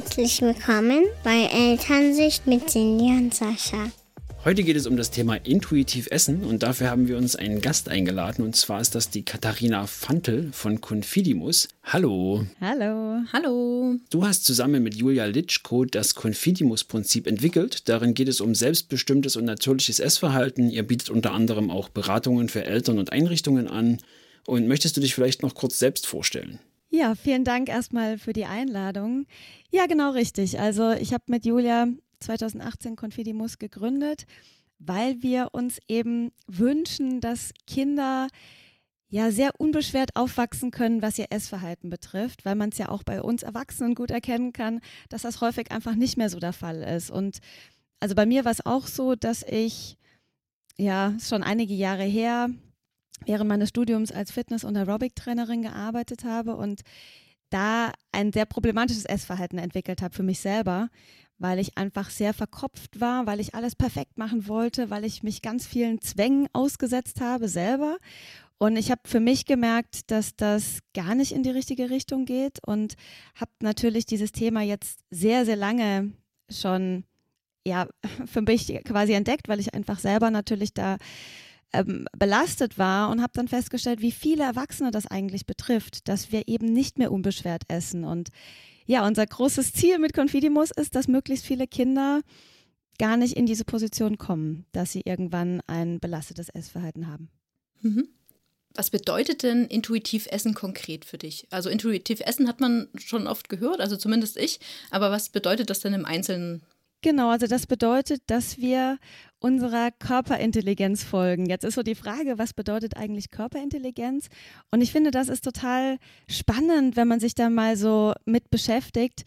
Herzlich willkommen bei Elternsicht mit Cindy und Sascha. Heute geht es um das Thema intuitiv Essen und dafür haben wir uns einen Gast eingeladen und zwar ist das die Katharina Fantel von Confidimus. Hallo. Hallo. Hallo. Du hast zusammen mit Julia Litschko das Confidimus-Prinzip entwickelt. Darin geht es um selbstbestimmtes und natürliches Essverhalten. Ihr bietet unter anderem auch Beratungen für Eltern und Einrichtungen an. Und möchtest du dich vielleicht noch kurz selbst vorstellen? Ja, vielen Dank erstmal für die Einladung. Ja, genau richtig. Also ich habe mit Julia 2018 Confidimus gegründet, weil wir uns eben wünschen, dass Kinder ja sehr unbeschwert aufwachsen können, was ihr Essverhalten betrifft, weil man es ja auch bei uns Erwachsenen gut erkennen kann, dass das häufig einfach nicht mehr so der Fall ist. Und also bei mir war es auch so, dass ich ja schon einige Jahre her während meines Studiums als Fitness- und Aerobic-Trainerin gearbeitet habe und da ein sehr problematisches Essverhalten entwickelt habe für mich selber, weil ich einfach sehr verkopft war, weil ich alles perfekt machen wollte, weil ich mich ganz vielen Zwängen ausgesetzt habe selber. Und ich habe für mich gemerkt, dass das gar nicht in die richtige Richtung geht und habe natürlich dieses Thema jetzt sehr, sehr lange schon ja, für mich quasi entdeckt, weil ich einfach selber natürlich da ähm, belastet war und habe dann festgestellt, wie viele Erwachsene das eigentlich betrifft, dass wir eben nicht mehr unbeschwert essen. Und ja, unser großes Ziel mit Confidimus ist, dass möglichst viele Kinder gar nicht in diese Position kommen, dass sie irgendwann ein belastetes Essverhalten haben. Mhm. Was bedeutet denn intuitiv Essen konkret für dich? Also intuitiv Essen hat man schon oft gehört, also zumindest ich, aber was bedeutet das denn im Einzelnen Genau, also das bedeutet, dass wir unserer Körperintelligenz folgen. Jetzt ist so die Frage, was bedeutet eigentlich Körperintelligenz? Und ich finde, das ist total spannend, wenn man sich da mal so mit beschäftigt.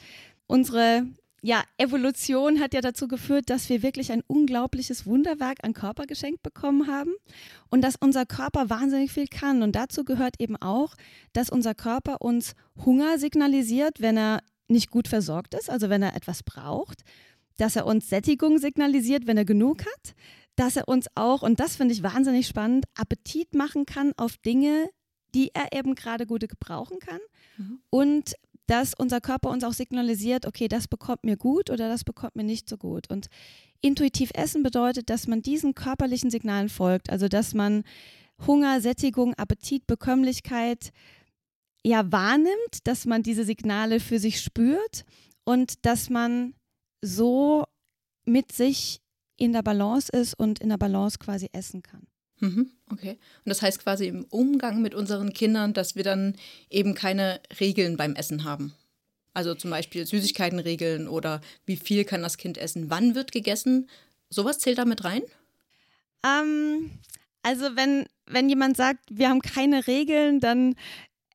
Unsere ja, Evolution hat ja dazu geführt, dass wir wirklich ein unglaubliches Wunderwerk an Körper geschenkt bekommen haben und dass unser Körper wahnsinnig viel kann. Und dazu gehört eben auch, dass unser Körper uns Hunger signalisiert, wenn er nicht gut versorgt ist, also wenn er etwas braucht dass er uns Sättigung signalisiert, wenn er genug hat, dass er uns auch, und das finde ich wahnsinnig spannend, Appetit machen kann auf Dinge, die er eben gerade gut gebrauchen kann. Mhm. Und dass unser Körper uns auch signalisiert, okay, das bekommt mir gut oder das bekommt mir nicht so gut. Und intuitiv essen bedeutet, dass man diesen körperlichen Signalen folgt, also dass man Hunger, Sättigung, Appetit, Bekömmlichkeit ja wahrnimmt, dass man diese Signale für sich spürt und dass man so mit sich in der Balance ist und in der Balance quasi essen kann. Mhm, okay. Und das heißt quasi im Umgang mit unseren Kindern, dass wir dann eben keine Regeln beim Essen haben. Also zum Beispiel Süßigkeitenregeln oder wie viel kann das Kind essen, wann wird gegessen. Sowas zählt da mit rein? Ähm, also wenn, wenn jemand sagt, wir haben keine Regeln, dann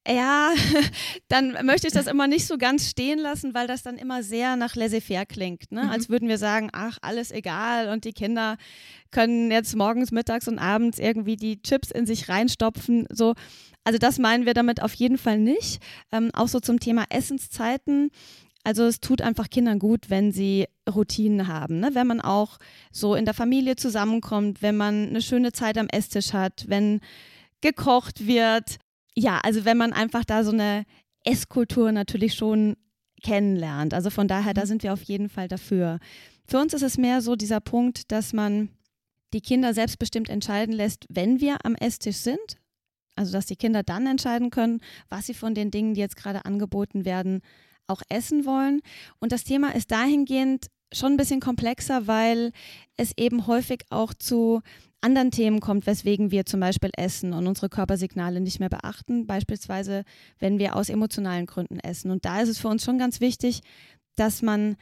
ja, dann möchte ich das immer nicht so ganz stehen lassen, weil das dann immer sehr nach laissez-faire klingt. Ne? Mhm. Als würden wir sagen, ach, alles egal und die Kinder können jetzt morgens, mittags und abends irgendwie die Chips in sich reinstopfen. So. Also das meinen wir damit auf jeden Fall nicht. Ähm, auch so zum Thema Essenszeiten. Also es tut einfach Kindern gut, wenn sie Routinen haben, ne? wenn man auch so in der Familie zusammenkommt, wenn man eine schöne Zeit am Esstisch hat, wenn gekocht wird, ja, also wenn man einfach da so eine Esskultur natürlich schon kennenlernt. Also von daher, da mhm. sind wir auf jeden Fall dafür. Für uns ist es mehr so dieser Punkt, dass man die Kinder selbstbestimmt entscheiden lässt, wenn wir am Esstisch sind. Also dass die Kinder dann entscheiden können, was sie von den Dingen, die jetzt gerade angeboten werden, auch essen wollen. Und das Thema ist dahingehend schon ein bisschen komplexer, weil es eben häufig auch zu anderen Themen kommt, weswegen wir zum Beispiel essen und unsere Körpersignale nicht mehr beachten, beispielsweise wenn wir aus emotionalen Gründen essen. Und da ist es für uns schon ganz wichtig, dass man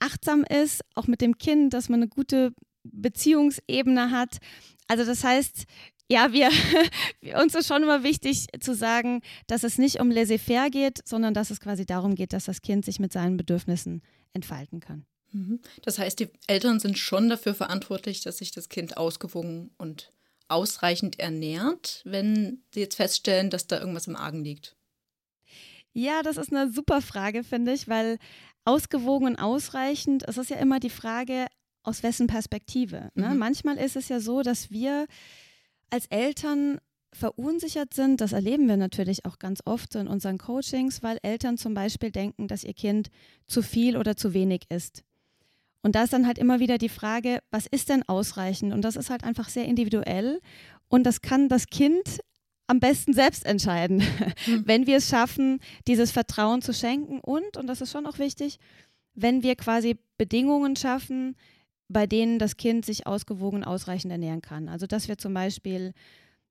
achtsam ist, auch mit dem Kind, dass man eine gute Beziehungsebene hat. Also das heißt, ja, wir, uns ist schon immer wichtig zu sagen, dass es nicht um laissez-faire geht, sondern dass es quasi darum geht, dass das Kind sich mit seinen Bedürfnissen entfalten kann. Mhm. Das heißt, die Eltern sind schon dafür verantwortlich, dass sich das Kind ausgewogen und ausreichend ernährt, wenn sie jetzt feststellen, dass da irgendwas im Argen liegt. Ja, das ist eine super Frage, finde ich, weil ausgewogen und ausreichend, es ist ja immer die Frage, aus wessen Perspektive. Ne? Mhm. Manchmal ist es ja so, dass wir als Eltern verunsichert sind, das erleben wir natürlich auch ganz oft in unseren Coachings, weil Eltern zum Beispiel denken, dass ihr Kind zu viel oder zu wenig isst. Und da ist dann halt immer wieder die Frage, was ist denn ausreichend? Und das ist halt einfach sehr individuell. Und das kann das Kind am besten selbst entscheiden, mhm. wenn wir es schaffen, dieses Vertrauen zu schenken. Und, und das ist schon auch wichtig, wenn wir quasi Bedingungen schaffen, bei denen das Kind sich ausgewogen ausreichend ernähren kann. Also dass wir zum Beispiel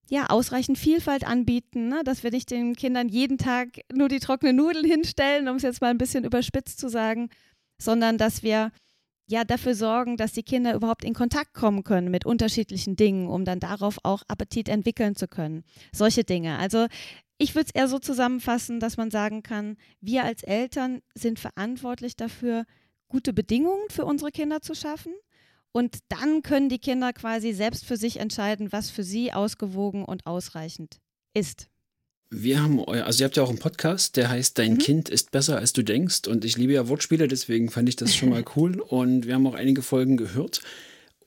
ja, ausreichend Vielfalt anbieten, ne? dass wir nicht den Kindern jeden Tag nur die trockenen Nudeln hinstellen, um es jetzt mal ein bisschen überspitzt zu sagen, sondern dass wir ja dafür sorgen, dass die Kinder überhaupt in Kontakt kommen können mit unterschiedlichen Dingen, um dann darauf auch Appetit entwickeln zu können. Solche Dinge. Also ich würde es eher so zusammenfassen, dass man sagen kann, wir als Eltern sind verantwortlich dafür, gute Bedingungen für unsere Kinder zu schaffen und dann können die Kinder quasi selbst für sich entscheiden, was für sie ausgewogen und ausreichend ist. Wir haben euer, also ihr habt ja auch einen Podcast, der heißt Dein mhm. Kind ist besser als du denkst. Und ich liebe ja Wortspiele, deswegen fand ich das schon mal cool. Und wir haben auch einige Folgen gehört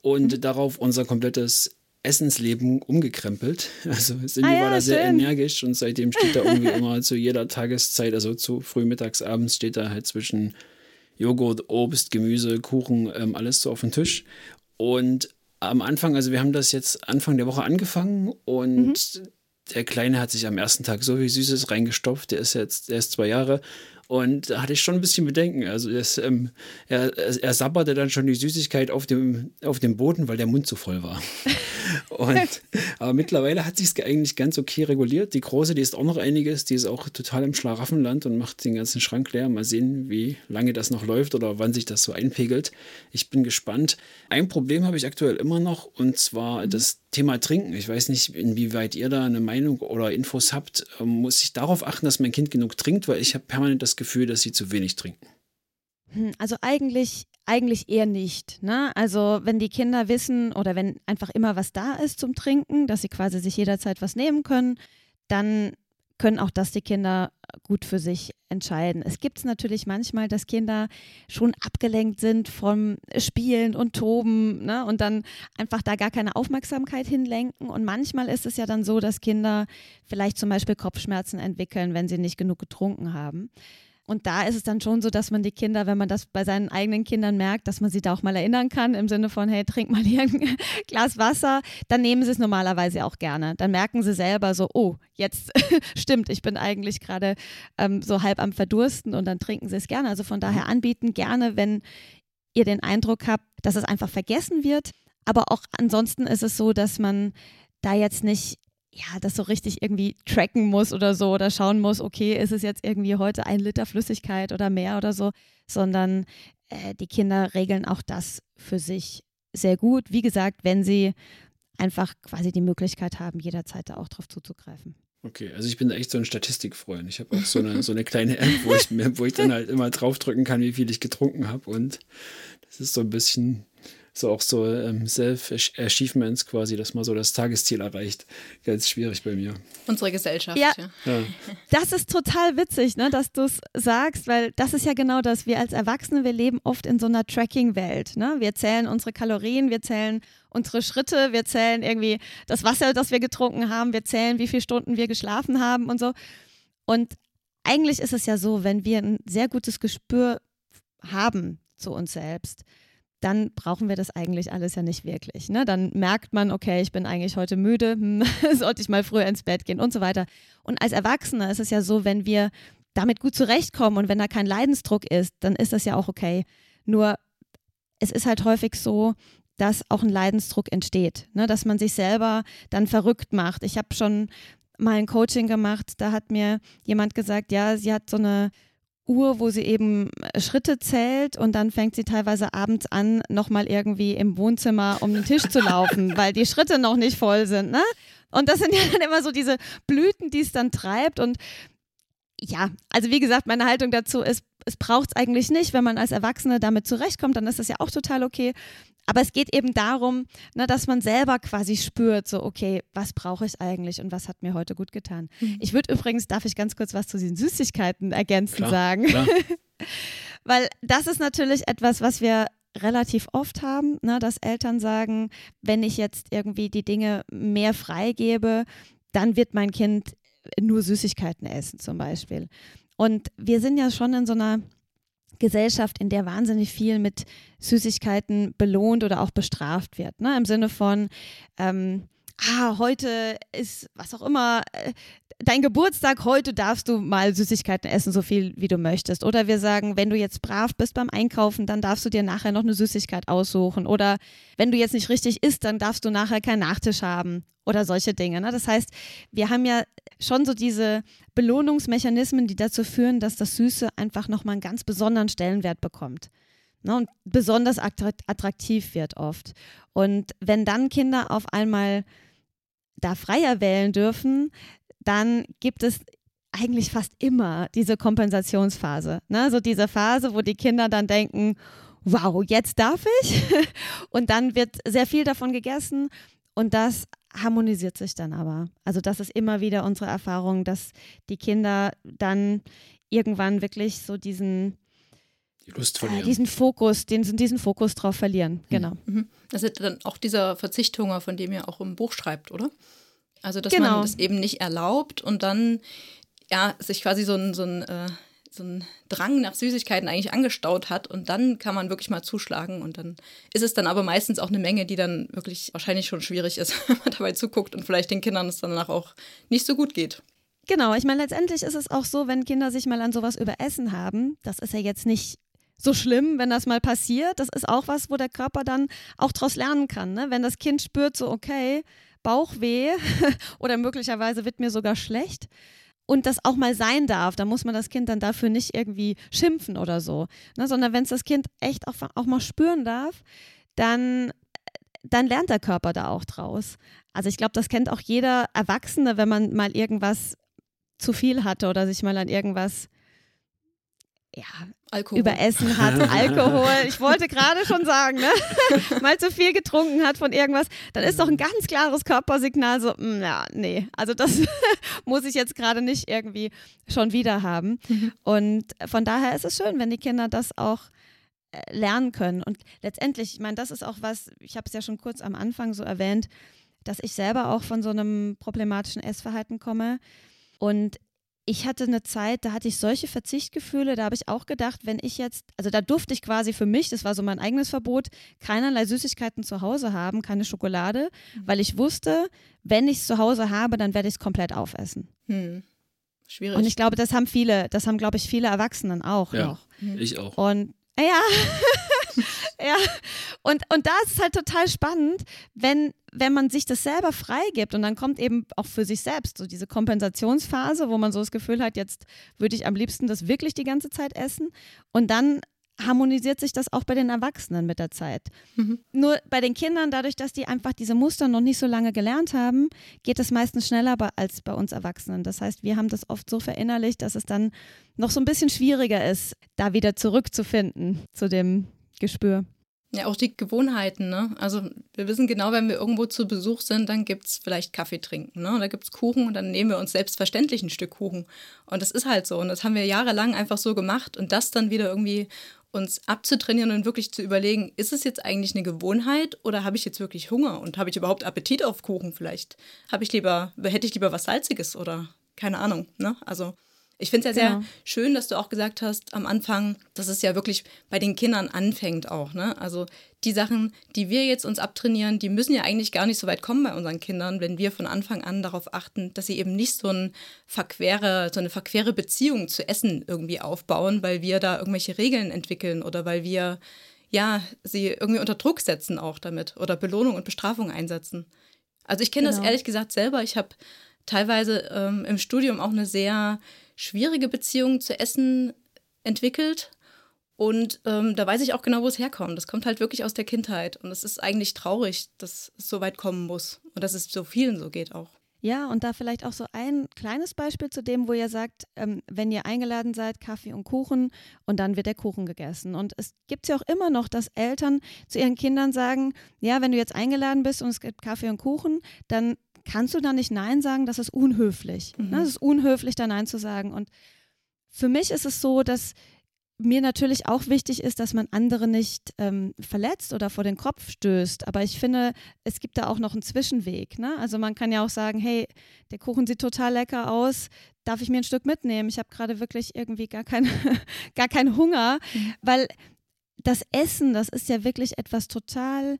und mhm. darauf unser komplettes Essensleben umgekrempelt. Also Cindy ah, ja, war da sehr schön. energisch und seitdem steht da irgendwie immer zu jeder Tageszeit, also zu früh mittags, abends steht da halt zwischen Joghurt, Obst, Gemüse, Kuchen, ähm, alles so auf dem Tisch. Und am Anfang, also wir haben das jetzt Anfang der Woche angefangen und mhm. Der Kleine hat sich am ersten Tag so viel Süßes reingestopft. Der ist jetzt, der ist zwei Jahre und da hatte ich schon ein bisschen Bedenken. Also das, ähm, er, er sabberte dann schon die Süßigkeit auf dem, auf dem Boden, weil der Mund zu voll war. Und, aber mittlerweile hat sich es eigentlich ganz okay reguliert. Die Große, die ist auch noch einiges, die ist auch total im Schlaraffenland und macht den ganzen Schrank leer. Mal sehen, wie lange das noch läuft oder wann sich das so einpegelt. Ich bin gespannt. Ein Problem habe ich aktuell immer noch und zwar das Thema Trinken. Ich weiß nicht, inwieweit ihr da eine Meinung oder Infos habt. Ähm, muss ich darauf achten, dass mein Kind genug trinkt, weil ich habe permanent das Gefühl, dass sie zu wenig trinken. Hm, also eigentlich, eigentlich eher nicht. Ne? Also wenn die Kinder wissen oder wenn einfach immer was da ist zum Trinken, dass sie quasi sich jederzeit was nehmen können, dann können auch das die Kinder gut für sich entscheiden. Es gibt es natürlich manchmal, dass Kinder schon abgelenkt sind vom Spielen und Toben ne? und dann einfach da gar keine Aufmerksamkeit hinlenken. Und manchmal ist es ja dann so, dass Kinder vielleicht zum Beispiel Kopfschmerzen entwickeln, wenn sie nicht genug getrunken haben. Und da ist es dann schon so, dass man die Kinder, wenn man das bei seinen eigenen Kindern merkt, dass man sie da auch mal erinnern kann, im Sinne von, hey, trink mal hier ein Glas Wasser, dann nehmen sie es normalerweise auch gerne. Dann merken sie selber so, oh, jetzt stimmt, ich bin eigentlich gerade ähm, so halb am Verdursten und dann trinken sie es gerne. Also von daher anbieten gerne, wenn ihr den Eindruck habt, dass es einfach vergessen wird. Aber auch ansonsten ist es so, dass man da jetzt nicht ja, das so richtig irgendwie tracken muss oder so oder schauen muss, okay, ist es jetzt irgendwie heute ein Liter Flüssigkeit oder mehr oder so, sondern äh, die Kinder regeln auch das für sich sehr gut. Wie gesagt, wenn sie einfach quasi die Möglichkeit haben, jederzeit da auch drauf zuzugreifen. Okay, also ich bin echt so ein Statistikfreund. Ich habe auch so eine, so eine kleine App, wo ich, wo ich dann halt immer draufdrücken kann, wie viel ich getrunken habe. Und das ist so ein bisschen so auch so ähm, Self-Achievements quasi, dass man so das Tagesziel erreicht. Ganz schwierig bei mir. Unsere Gesellschaft. Ja, ja. das ist total witzig, ne, dass du es sagst, weil das ist ja genau das. Wir als Erwachsene, wir leben oft in so einer Tracking-Welt. Ne? Wir zählen unsere Kalorien, wir zählen unsere Schritte, wir zählen irgendwie das Wasser, das wir getrunken haben, wir zählen, wie viele Stunden wir geschlafen haben und so. Und eigentlich ist es ja so, wenn wir ein sehr gutes Gespür haben zu uns selbst, dann brauchen wir das eigentlich alles ja nicht wirklich. Ne? Dann merkt man, okay, ich bin eigentlich heute müde, hm, sollte ich mal früher ins Bett gehen und so weiter. Und als Erwachsener ist es ja so, wenn wir damit gut zurechtkommen und wenn da kein Leidensdruck ist, dann ist das ja auch okay. Nur es ist halt häufig so, dass auch ein Leidensdruck entsteht, ne? dass man sich selber dann verrückt macht. Ich habe schon mal ein Coaching gemacht, da hat mir jemand gesagt, ja, sie hat so eine Uhr, wo sie eben äh, Schritte zählt und dann fängt sie teilweise abends an, nochmal irgendwie im Wohnzimmer um den Tisch zu laufen, weil die Schritte noch nicht voll sind. Ne? Und das sind ja dann immer so diese Blüten, die es dann treibt. Und ja, also wie gesagt, meine Haltung dazu ist, es braucht es eigentlich nicht. Wenn man als Erwachsene damit zurechtkommt, dann ist das ja auch total okay. Aber es geht eben darum, ne, dass man selber quasi spürt, so, okay, was brauche ich eigentlich und was hat mir heute gut getan. Mhm. Ich würde übrigens, darf ich ganz kurz was zu den Süßigkeiten ergänzen klar, sagen? Klar. Weil das ist natürlich etwas, was wir relativ oft haben, ne, dass Eltern sagen, wenn ich jetzt irgendwie die Dinge mehr freigebe, dann wird mein Kind nur Süßigkeiten essen zum Beispiel. Und wir sind ja schon in so einer Gesellschaft, in der wahnsinnig viel mit Süßigkeiten belohnt oder auch bestraft wird. Ne? Im Sinne von, ähm, ah, heute ist was auch immer, äh, dein Geburtstag, heute darfst du mal Süßigkeiten essen, so viel wie du möchtest. Oder wir sagen, wenn du jetzt brav bist beim Einkaufen, dann darfst du dir nachher noch eine Süßigkeit aussuchen. Oder wenn du jetzt nicht richtig isst, dann darfst du nachher keinen Nachtisch haben. Oder solche Dinge. Ne? Das heißt, wir haben ja schon so diese Belohnungsmechanismen, die dazu führen, dass das Süße einfach nochmal einen ganz besonderen Stellenwert bekommt. Ne? Und besonders attraktiv wird oft. Und wenn dann Kinder auf einmal da freier wählen dürfen, dann gibt es eigentlich fast immer diese Kompensationsphase. Ne? So diese Phase, wo die Kinder dann denken, wow, jetzt darf ich. Und dann wird sehr viel davon gegessen und das harmonisiert sich dann aber. Also das ist immer wieder unsere Erfahrung, dass die Kinder dann irgendwann wirklich so diesen die Lust verlieren. Äh, diesen Fokus, den, diesen Fokus drauf verlieren, mhm. genau. Mhm. Das ist dann auch dieser Verzichthunger, von dem ihr auch im Buch schreibt, oder? Also, dass genau. man das eben nicht erlaubt und dann ja, sich quasi so ein, so, ein, äh, so ein Drang nach Süßigkeiten eigentlich angestaut hat und dann kann man wirklich mal zuschlagen und dann ist es dann aber meistens auch eine Menge, die dann wirklich wahrscheinlich schon schwierig ist, wenn man dabei zuguckt und vielleicht den Kindern es danach auch nicht so gut geht. Genau, ich meine, letztendlich ist es auch so, wenn Kinder sich mal an sowas überessen haben, das ist ja jetzt nicht so schlimm, wenn das mal passiert. Das ist auch was, wo der Körper dann auch daraus lernen kann. Ne? Wenn das Kind spürt, so, okay, Bauchweh oder möglicherweise wird mir sogar schlecht und das auch mal sein darf, dann muss man das Kind dann dafür nicht irgendwie schimpfen oder so, ne? sondern wenn es das Kind echt auch, auch mal spüren darf, dann, dann lernt der Körper da auch draus. Also ich glaube, das kennt auch jeder Erwachsene, wenn man mal irgendwas zu viel hatte oder sich mal an irgendwas ja, Alkohol. überessen hat, Alkohol, ich wollte gerade schon sagen, ne? mal zu viel getrunken hat von irgendwas, dann ist doch ein ganz klares Körpersignal so, mh, mm, ja, nee, also das muss ich jetzt gerade nicht irgendwie schon wieder haben. Mhm. Und von daher ist es schön, wenn die Kinder das auch äh, lernen können. Und letztendlich, ich meine, das ist auch was, ich habe es ja schon kurz am Anfang so erwähnt, dass ich selber auch von so einem problematischen Essverhalten komme. Und ich hatte eine Zeit, da hatte ich solche Verzichtgefühle, da habe ich auch gedacht, wenn ich jetzt, also da durfte ich quasi für mich, das war so mein eigenes Verbot, keinerlei Süßigkeiten zu Hause haben, keine Schokolade, mhm. weil ich wusste, wenn ich es zu Hause habe, dann werde ich es komplett aufessen. Hm. Schwierig. Und ich glaube, das haben viele, das haben, glaube ich, viele Erwachsenen auch ja, noch. Ich auch. Und ja, ja. Und, und da ist es halt total spannend, wenn, wenn man sich das selber freigibt und dann kommt eben auch für sich selbst so diese Kompensationsphase, wo man so das Gefühl hat, jetzt würde ich am liebsten das wirklich die ganze Zeit essen. Und dann harmonisiert sich das auch bei den Erwachsenen mit der Zeit. Mhm. Nur bei den Kindern, dadurch, dass die einfach diese Muster noch nicht so lange gelernt haben, geht es meistens schneller als bei uns Erwachsenen. Das heißt, wir haben das oft so verinnerlicht, dass es dann noch so ein bisschen schwieriger ist, da wieder zurückzufinden zu dem Gespür. Ja, auch die Gewohnheiten, ne? Also wir wissen genau, wenn wir irgendwo zu Besuch sind, dann gibt es vielleicht Kaffee trinken, ne? Da gibt es Kuchen und dann nehmen wir uns selbstverständlich ein Stück Kuchen. Und das ist halt so. Und das haben wir jahrelang einfach so gemacht. Und das dann wieder irgendwie uns abzutrainieren und wirklich zu überlegen, ist es jetzt eigentlich eine Gewohnheit oder habe ich jetzt wirklich Hunger und habe ich überhaupt Appetit auf Kuchen vielleicht? Habe ich lieber, hätte ich lieber was Salziges oder keine Ahnung, ne? Also ich finde es ja genau. sehr schön, dass du auch gesagt hast am Anfang, dass es ja wirklich bei den Kindern anfängt auch. Ne? Also die Sachen, die wir jetzt uns abtrainieren, die müssen ja eigentlich gar nicht so weit kommen bei unseren Kindern, wenn wir von Anfang an darauf achten, dass sie eben nicht so, ein verquere, so eine verquere Beziehung zu Essen irgendwie aufbauen, weil wir da irgendwelche Regeln entwickeln oder weil wir ja sie irgendwie unter Druck setzen auch damit oder Belohnung und Bestrafung einsetzen. Also ich kenne genau. das ehrlich gesagt selber. Ich habe teilweise ähm, im Studium auch eine sehr schwierige Beziehung zu Essen entwickelt. Und ähm, da weiß ich auch genau, wo es herkommt. Das kommt halt wirklich aus der Kindheit. Und es ist eigentlich traurig, dass es so weit kommen muss. Und dass es so vielen so geht auch. Ja, und da vielleicht auch so ein kleines Beispiel zu dem, wo ihr sagt, ähm, wenn ihr eingeladen seid, Kaffee und Kuchen und dann wird der Kuchen gegessen. Und es gibt ja auch immer noch, dass Eltern zu ihren Kindern sagen, ja, wenn du jetzt eingeladen bist und es gibt Kaffee und Kuchen, dann kannst du da nicht Nein sagen, das ist unhöflich. Mhm. Ne? Es ist unhöflich, da Nein zu sagen. Und für mich ist es so, dass mir natürlich auch wichtig ist, dass man andere nicht ähm, verletzt oder vor den Kopf stößt. Aber ich finde, es gibt da auch noch einen Zwischenweg. Ne? Also man kann ja auch sagen, hey, der Kuchen sieht total lecker aus, darf ich mir ein Stück mitnehmen? Ich habe gerade wirklich irgendwie gar, kein, gar keinen Hunger, mhm. weil das Essen, das ist ja wirklich etwas total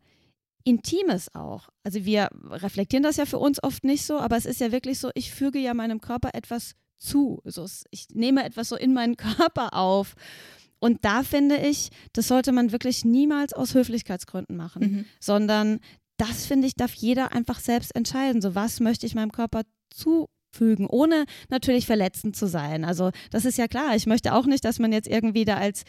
Intimes auch. Also wir reflektieren das ja für uns oft nicht so, aber es ist ja wirklich so, ich füge ja meinem Körper etwas zu. So, ich nehme etwas so in meinen Körper auf. Und da finde ich, das sollte man wirklich niemals aus Höflichkeitsgründen machen, mhm. sondern das finde ich, darf jeder einfach selbst entscheiden. So, was möchte ich meinem Körper zufügen, ohne natürlich verletzend zu sein. Also, das ist ja klar. Ich möchte auch nicht, dass man jetzt irgendwie da als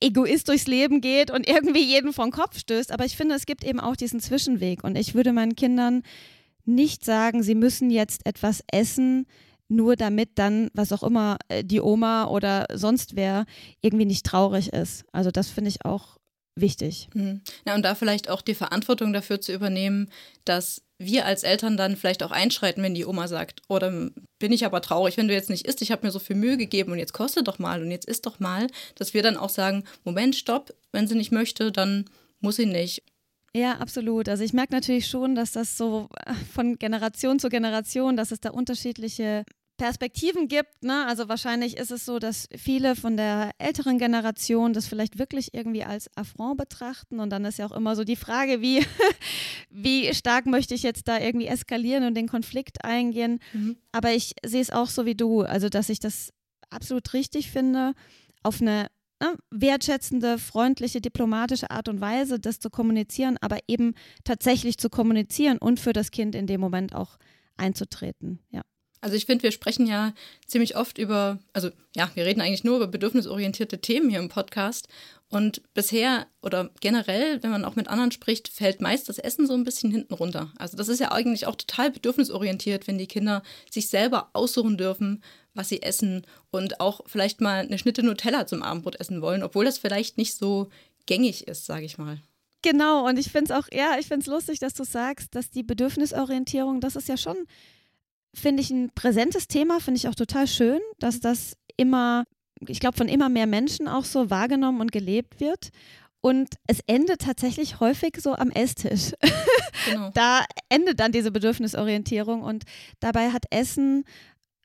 Egoist durchs Leben geht und irgendwie jeden vom Kopf stößt. Aber ich finde, es gibt eben auch diesen Zwischenweg. Und ich würde meinen Kindern nicht sagen, sie müssen jetzt etwas essen, nur damit dann, was auch immer, äh, die Oma oder sonst wer irgendwie nicht traurig ist. Also das finde ich auch wichtig. Mhm. Ja, und da vielleicht auch die Verantwortung dafür zu übernehmen, dass wir als Eltern dann vielleicht auch einschreiten, wenn die Oma sagt, oder oh, bin ich aber traurig, wenn du jetzt nicht isst, ich habe mir so viel Mühe gegeben und jetzt kostet doch mal und jetzt isst doch mal, dass wir dann auch sagen, Moment, stopp, wenn sie nicht möchte, dann muss sie nicht. Ja, absolut. Also ich merke natürlich schon, dass das so von Generation zu Generation, dass es da unterschiedliche Perspektiven gibt. Ne? Also wahrscheinlich ist es so, dass viele von der älteren Generation das vielleicht wirklich irgendwie als Affront betrachten. Und dann ist ja auch immer so die Frage, wie, wie stark möchte ich jetzt da irgendwie eskalieren und den Konflikt eingehen. Mhm. Aber ich sehe es auch so wie du, also dass ich das absolut richtig finde, auf eine ne, wertschätzende, freundliche, diplomatische Art und Weise das zu kommunizieren, aber eben tatsächlich zu kommunizieren und für das Kind in dem Moment auch einzutreten. Ja. Also ich finde, wir sprechen ja ziemlich oft über, also ja, wir reden eigentlich nur über bedürfnisorientierte Themen hier im Podcast. Und bisher oder generell, wenn man auch mit anderen spricht, fällt meist das Essen so ein bisschen hinten runter. Also das ist ja eigentlich auch total bedürfnisorientiert, wenn die Kinder sich selber aussuchen dürfen, was sie essen und auch vielleicht mal eine Schnitte Nutella zum Abendbrot essen wollen, obwohl das vielleicht nicht so gängig ist, sage ich mal. Genau, und ich finde es auch, ja, ich finde es lustig, dass du sagst, dass die Bedürfnisorientierung, das ist ja schon finde ich ein präsentes Thema, finde ich auch total schön, dass das immer, ich glaube, von immer mehr Menschen auch so wahrgenommen und gelebt wird. Und es endet tatsächlich häufig so am Esstisch. Genau. da endet dann diese Bedürfnisorientierung und dabei hat Essen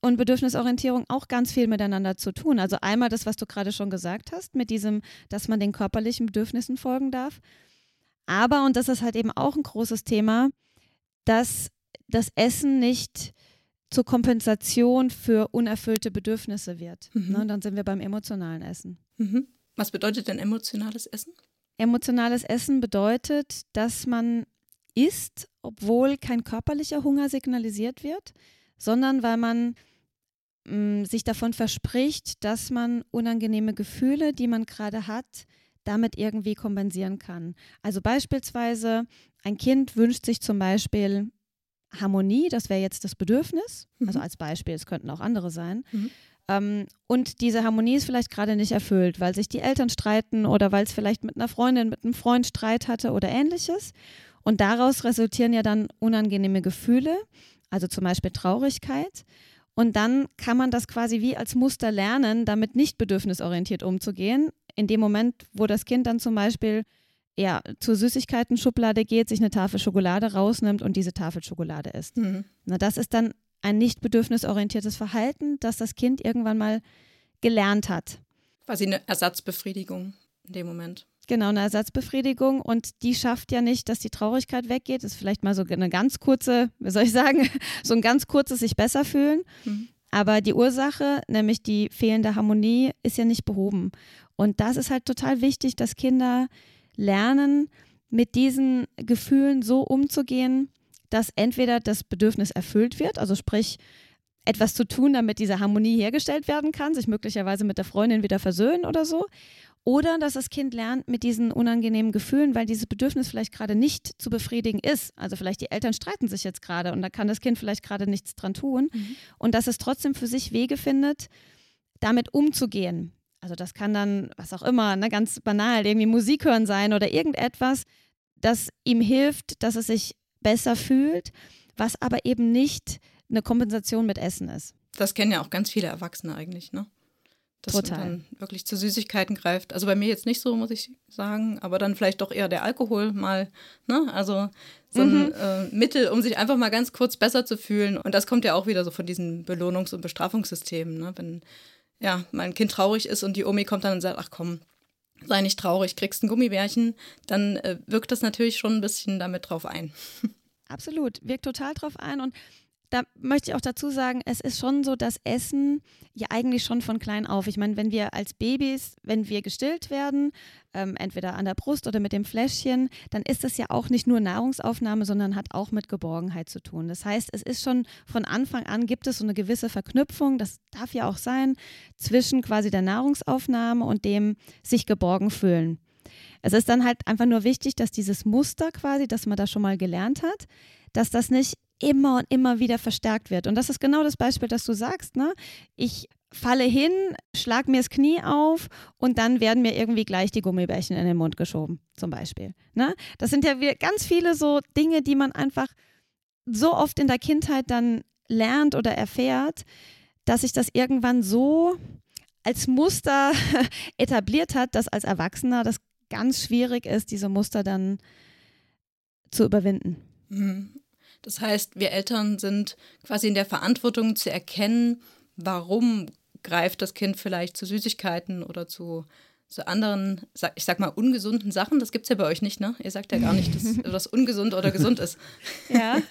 und Bedürfnisorientierung auch ganz viel miteinander zu tun. Also einmal das, was du gerade schon gesagt hast, mit diesem, dass man den körperlichen Bedürfnissen folgen darf. Aber, und das ist halt eben auch ein großes Thema, dass das Essen nicht zur Kompensation für unerfüllte Bedürfnisse wird. Mhm. Ne, dann sind wir beim emotionalen Essen. Mhm. Was bedeutet denn emotionales Essen? Emotionales Essen bedeutet, dass man isst, obwohl kein körperlicher Hunger signalisiert wird, sondern weil man mh, mm, sich davon verspricht, dass man unangenehme Gefühle, die man gerade hat, damit irgendwie kompensieren kann. Also beispielsweise, ein Kind wünscht sich zum Beispiel Harmonie, das wäre jetzt das Bedürfnis, mhm. also als Beispiel, es könnten auch andere sein. Mhm. Ähm, und diese Harmonie ist vielleicht gerade nicht erfüllt, weil sich die Eltern streiten oder weil es vielleicht mit einer Freundin, mit einem Freund Streit hatte oder ähnliches. Und daraus resultieren ja dann unangenehme Gefühle, also zum Beispiel Traurigkeit. Und dann kann man das quasi wie als Muster lernen, damit nicht bedürfnisorientiert umzugehen. In dem Moment, wo das Kind dann zum Beispiel ja, zur Süßigkeiten-Schublade geht, sich eine Tafel Schokolade rausnimmt und diese Tafel Schokolade isst. Mhm. Na, das ist dann ein nicht bedürfnisorientiertes Verhalten, das das Kind irgendwann mal gelernt hat. Quasi eine Ersatzbefriedigung in dem Moment. Genau, eine Ersatzbefriedigung und die schafft ja nicht, dass die Traurigkeit weggeht. Das ist vielleicht mal so eine ganz kurze, wie soll ich sagen, so ein ganz kurzes sich besser fühlen. Mhm. Aber die Ursache, nämlich die fehlende Harmonie, ist ja nicht behoben. Und das ist halt total wichtig, dass Kinder lernen, mit diesen Gefühlen so umzugehen, dass entweder das Bedürfnis erfüllt wird, also sprich etwas zu tun, damit diese Harmonie hergestellt werden kann, sich möglicherweise mit der Freundin wieder versöhnen oder so, oder dass das Kind lernt mit diesen unangenehmen Gefühlen, weil dieses Bedürfnis vielleicht gerade nicht zu befriedigen ist. Also vielleicht die Eltern streiten sich jetzt gerade und da kann das Kind vielleicht gerade nichts dran tun. Mhm. Und dass es trotzdem für sich Wege findet, damit umzugehen. Also das kann dann, was auch immer, ne, ganz banal, irgendwie Musik hören sein oder irgendetwas, das ihm hilft, dass es sich besser fühlt, was aber eben nicht eine Kompensation mit Essen ist. Das kennen ja auch ganz viele Erwachsene eigentlich, ne? dass Total. man dann wirklich zu Süßigkeiten greift. Also bei mir jetzt nicht so, muss ich sagen, aber dann vielleicht doch eher der Alkohol mal, ne? Also so ein äh, Mittel, um sich einfach mal ganz kurz besser zu fühlen. Und das kommt ja auch wieder so von diesen Belohnungs- und Bestrafungssystemen, ne? Wenn ja, mein Kind traurig ist und die Omi kommt dann und sagt, ach komm, sei nicht traurig, kriegst ein Gummibärchen, dann äh, wirkt das natürlich schon ein bisschen damit drauf ein. Absolut, wirkt total drauf ein und da möchte ich auch dazu sagen, es ist schon so, dass Essen ja eigentlich schon von klein auf. Ich meine, wenn wir als Babys, wenn wir gestillt werden, ähm, entweder an der Brust oder mit dem Fläschchen, dann ist das ja auch nicht nur Nahrungsaufnahme, sondern hat auch mit Geborgenheit zu tun. Das heißt, es ist schon von Anfang an gibt es so eine gewisse Verknüpfung, das darf ja auch sein, zwischen quasi der Nahrungsaufnahme und dem sich geborgen fühlen. Es ist dann halt einfach nur wichtig, dass dieses Muster quasi, das man da schon mal gelernt hat, dass das nicht immer und immer wieder verstärkt wird. Und das ist genau das Beispiel, das du sagst. Ne? Ich falle hin, schlag mir das Knie auf und dann werden mir irgendwie gleich die Gummibärchen in den Mund geschoben, zum Beispiel. Ne? Das sind ja ganz viele so Dinge, die man einfach so oft in der Kindheit dann lernt oder erfährt, dass sich das irgendwann so als Muster etabliert hat, dass als Erwachsener das ganz schwierig ist, diese Muster dann zu überwinden. Das heißt, wir Eltern sind quasi in der Verantwortung zu erkennen, warum greift das Kind vielleicht zu Süßigkeiten oder zu, zu anderen, ich sag mal, ungesunden Sachen. Das gibt es ja bei euch nicht, ne? Ihr sagt ja gar nicht, dass was ungesund oder gesund ist. Ja.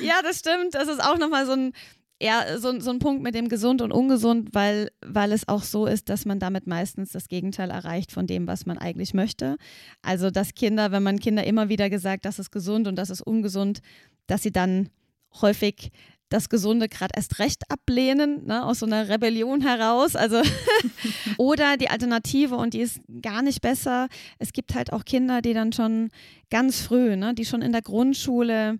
ja, das stimmt. Das ist auch nochmal so ein, ja, so, so ein Punkt mit dem gesund und ungesund, weil, weil es auch so ist, dass man damit meistens das Gegenteil erreicht von dem, was man eigentlich möchte. Also, dass Kinder, wenn man Kinder immer wieder gesagt, das ist gesund und das ist ungesund, dass sie dann häufig das Gesunde gerade erst recht ablehnen, ne, aus so einer Rebellion heraus. Also oder die Alternative und die ist gar nicht besser. Es gibt halt auch Kinder, die dann schon ganz früh, ne, die schon in der Grundschule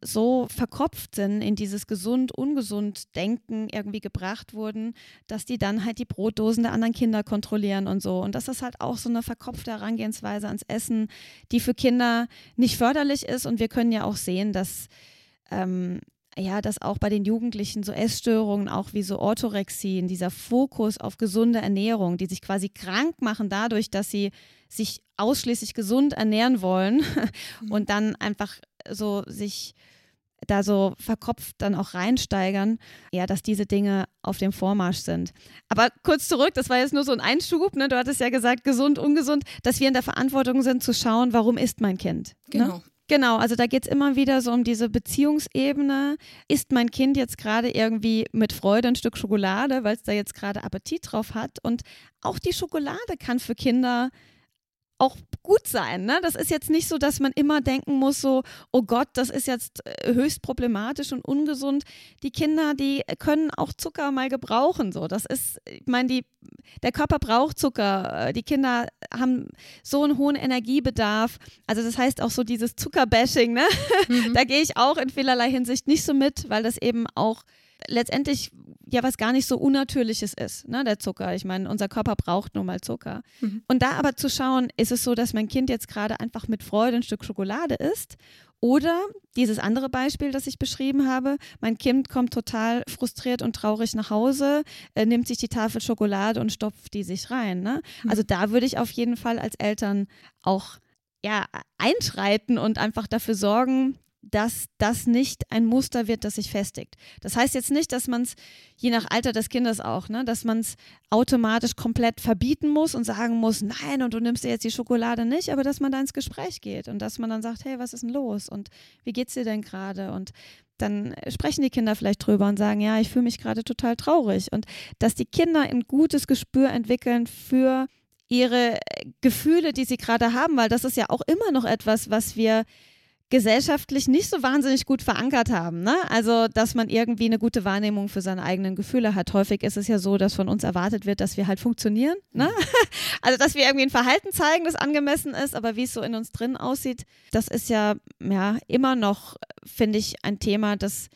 so verkopft sind in dieses gesund-ungesund-Denken irgendwie gebracht wurden, dass die dann halt die Brotdosen der anderen Kinder kontrollieren und so. Und das ist halt auch so eine verkopfte Herangehensweise ans Essen, die für Kinder nicht förderlich ist. Und wir können ja auch sehen, dass ähm, ja, dass auch bei den Jugendlichen so Essstörungen, auch wie so Orthorexien, dieser Fokus auf gesunde Ernährung, die sich quasi krank machen dadurch, dass sie sich ausschließlich gesund ernähren wollen und dann einfach so sich da so verkopft dann auch reinsteigern, ja, dass diese Dinge auf dem Vormarsch sind. Aber kurz zurück, das war jetzt nur so ein Einschub, ne? du hattest ja gesagt, gesund, ungesund, dass wir in der Verantwortung sind zu schauen, warum ist mein Kind. Ne? Genau. Ne? Genau, also da geht es immer wieder so um diese Beziehungsebene. Isst mein Kind jetzt gerade irgendwie mit Freude ein Stück Schokolade, weil es da jetzt gerade Appetit drauf hat? Und auch die Schokolade kann für Kinder auch gut sein. Ne? Das ist jetzt nicht so, dass man immer denken muss, so, oh Gott, das ist jetzt äh, höchst problematisch und ungesund. Die Kinder, die können auch Zucker mal gebrauchen. So. Das ist, ich meine, die, der Körper braucht Zucker. Die Kinder haben so einen hohen Energiebedarf. Also das heißt auch so dieses Zuckerbashing, ne? Mhm. da gehe ich auch in vielerlei Hinsicht nicht so mit, weil das eben auch letztendlich ja was gar nicht so Unnatürliches ist, ne, der Zucker. Ich meine, unser Körper braucht nun mal Zucker. Mhm. Und da aber zu schauen, ist es so, dass mein Kind jetzt gerade einfach mit Freude ein Stück Schokolade isst oder dieses andere Beispiel, das ich beschrieben habe, mein Kind kommt total frustriert und traurig nach Hause, äh, nimmt sich die Tafel Schokolade und stopft die sich rein. Ne? Mhm. Also da würde ich auf jeden Fall als Eltern auch ja, einschreiten und einfach dafür sorgen, dass das nicht ein Muster wird, das sich festigt. Das heißt jetzt nicht, dass man es, je nach Alter des Kindes auch, ne, dass man es automatisch komplett verbieten muss und sagen muss, nein, und du nimmst dir jetzt die Schokolade nicht, aber dass man da ins Gespräch geht und dass man dann sagt, hey, was ist denn los und wie geht's dir denn gerade? Und dann sprechen die Kinder vielleicht drüber und sagen, ja, ich fühle mich gerade total traurig. Und dass die Kinder ein gutes Gespür entwickeln für ihre Gefühle, die sie gerade haben, weil das ist ja auch immer noch etwas, was wir gesellschaftlich nicht so wahnsinnig gut verankert haben. Ne? Also, dass man irgendwie eine gute Wahrnehmung für seine eigenen Gefühle hat. Häufig ist es ja so, dass von uns erwartet wird, dass wir halt funktionieren. Ne? Mhm. Also, dass wir irgendwie ein Verhalten zeigen, das angemessen ist, aber wie es so in uns drin aussieht, das ist ja, ja immer noch, finde ich, ein Thema, das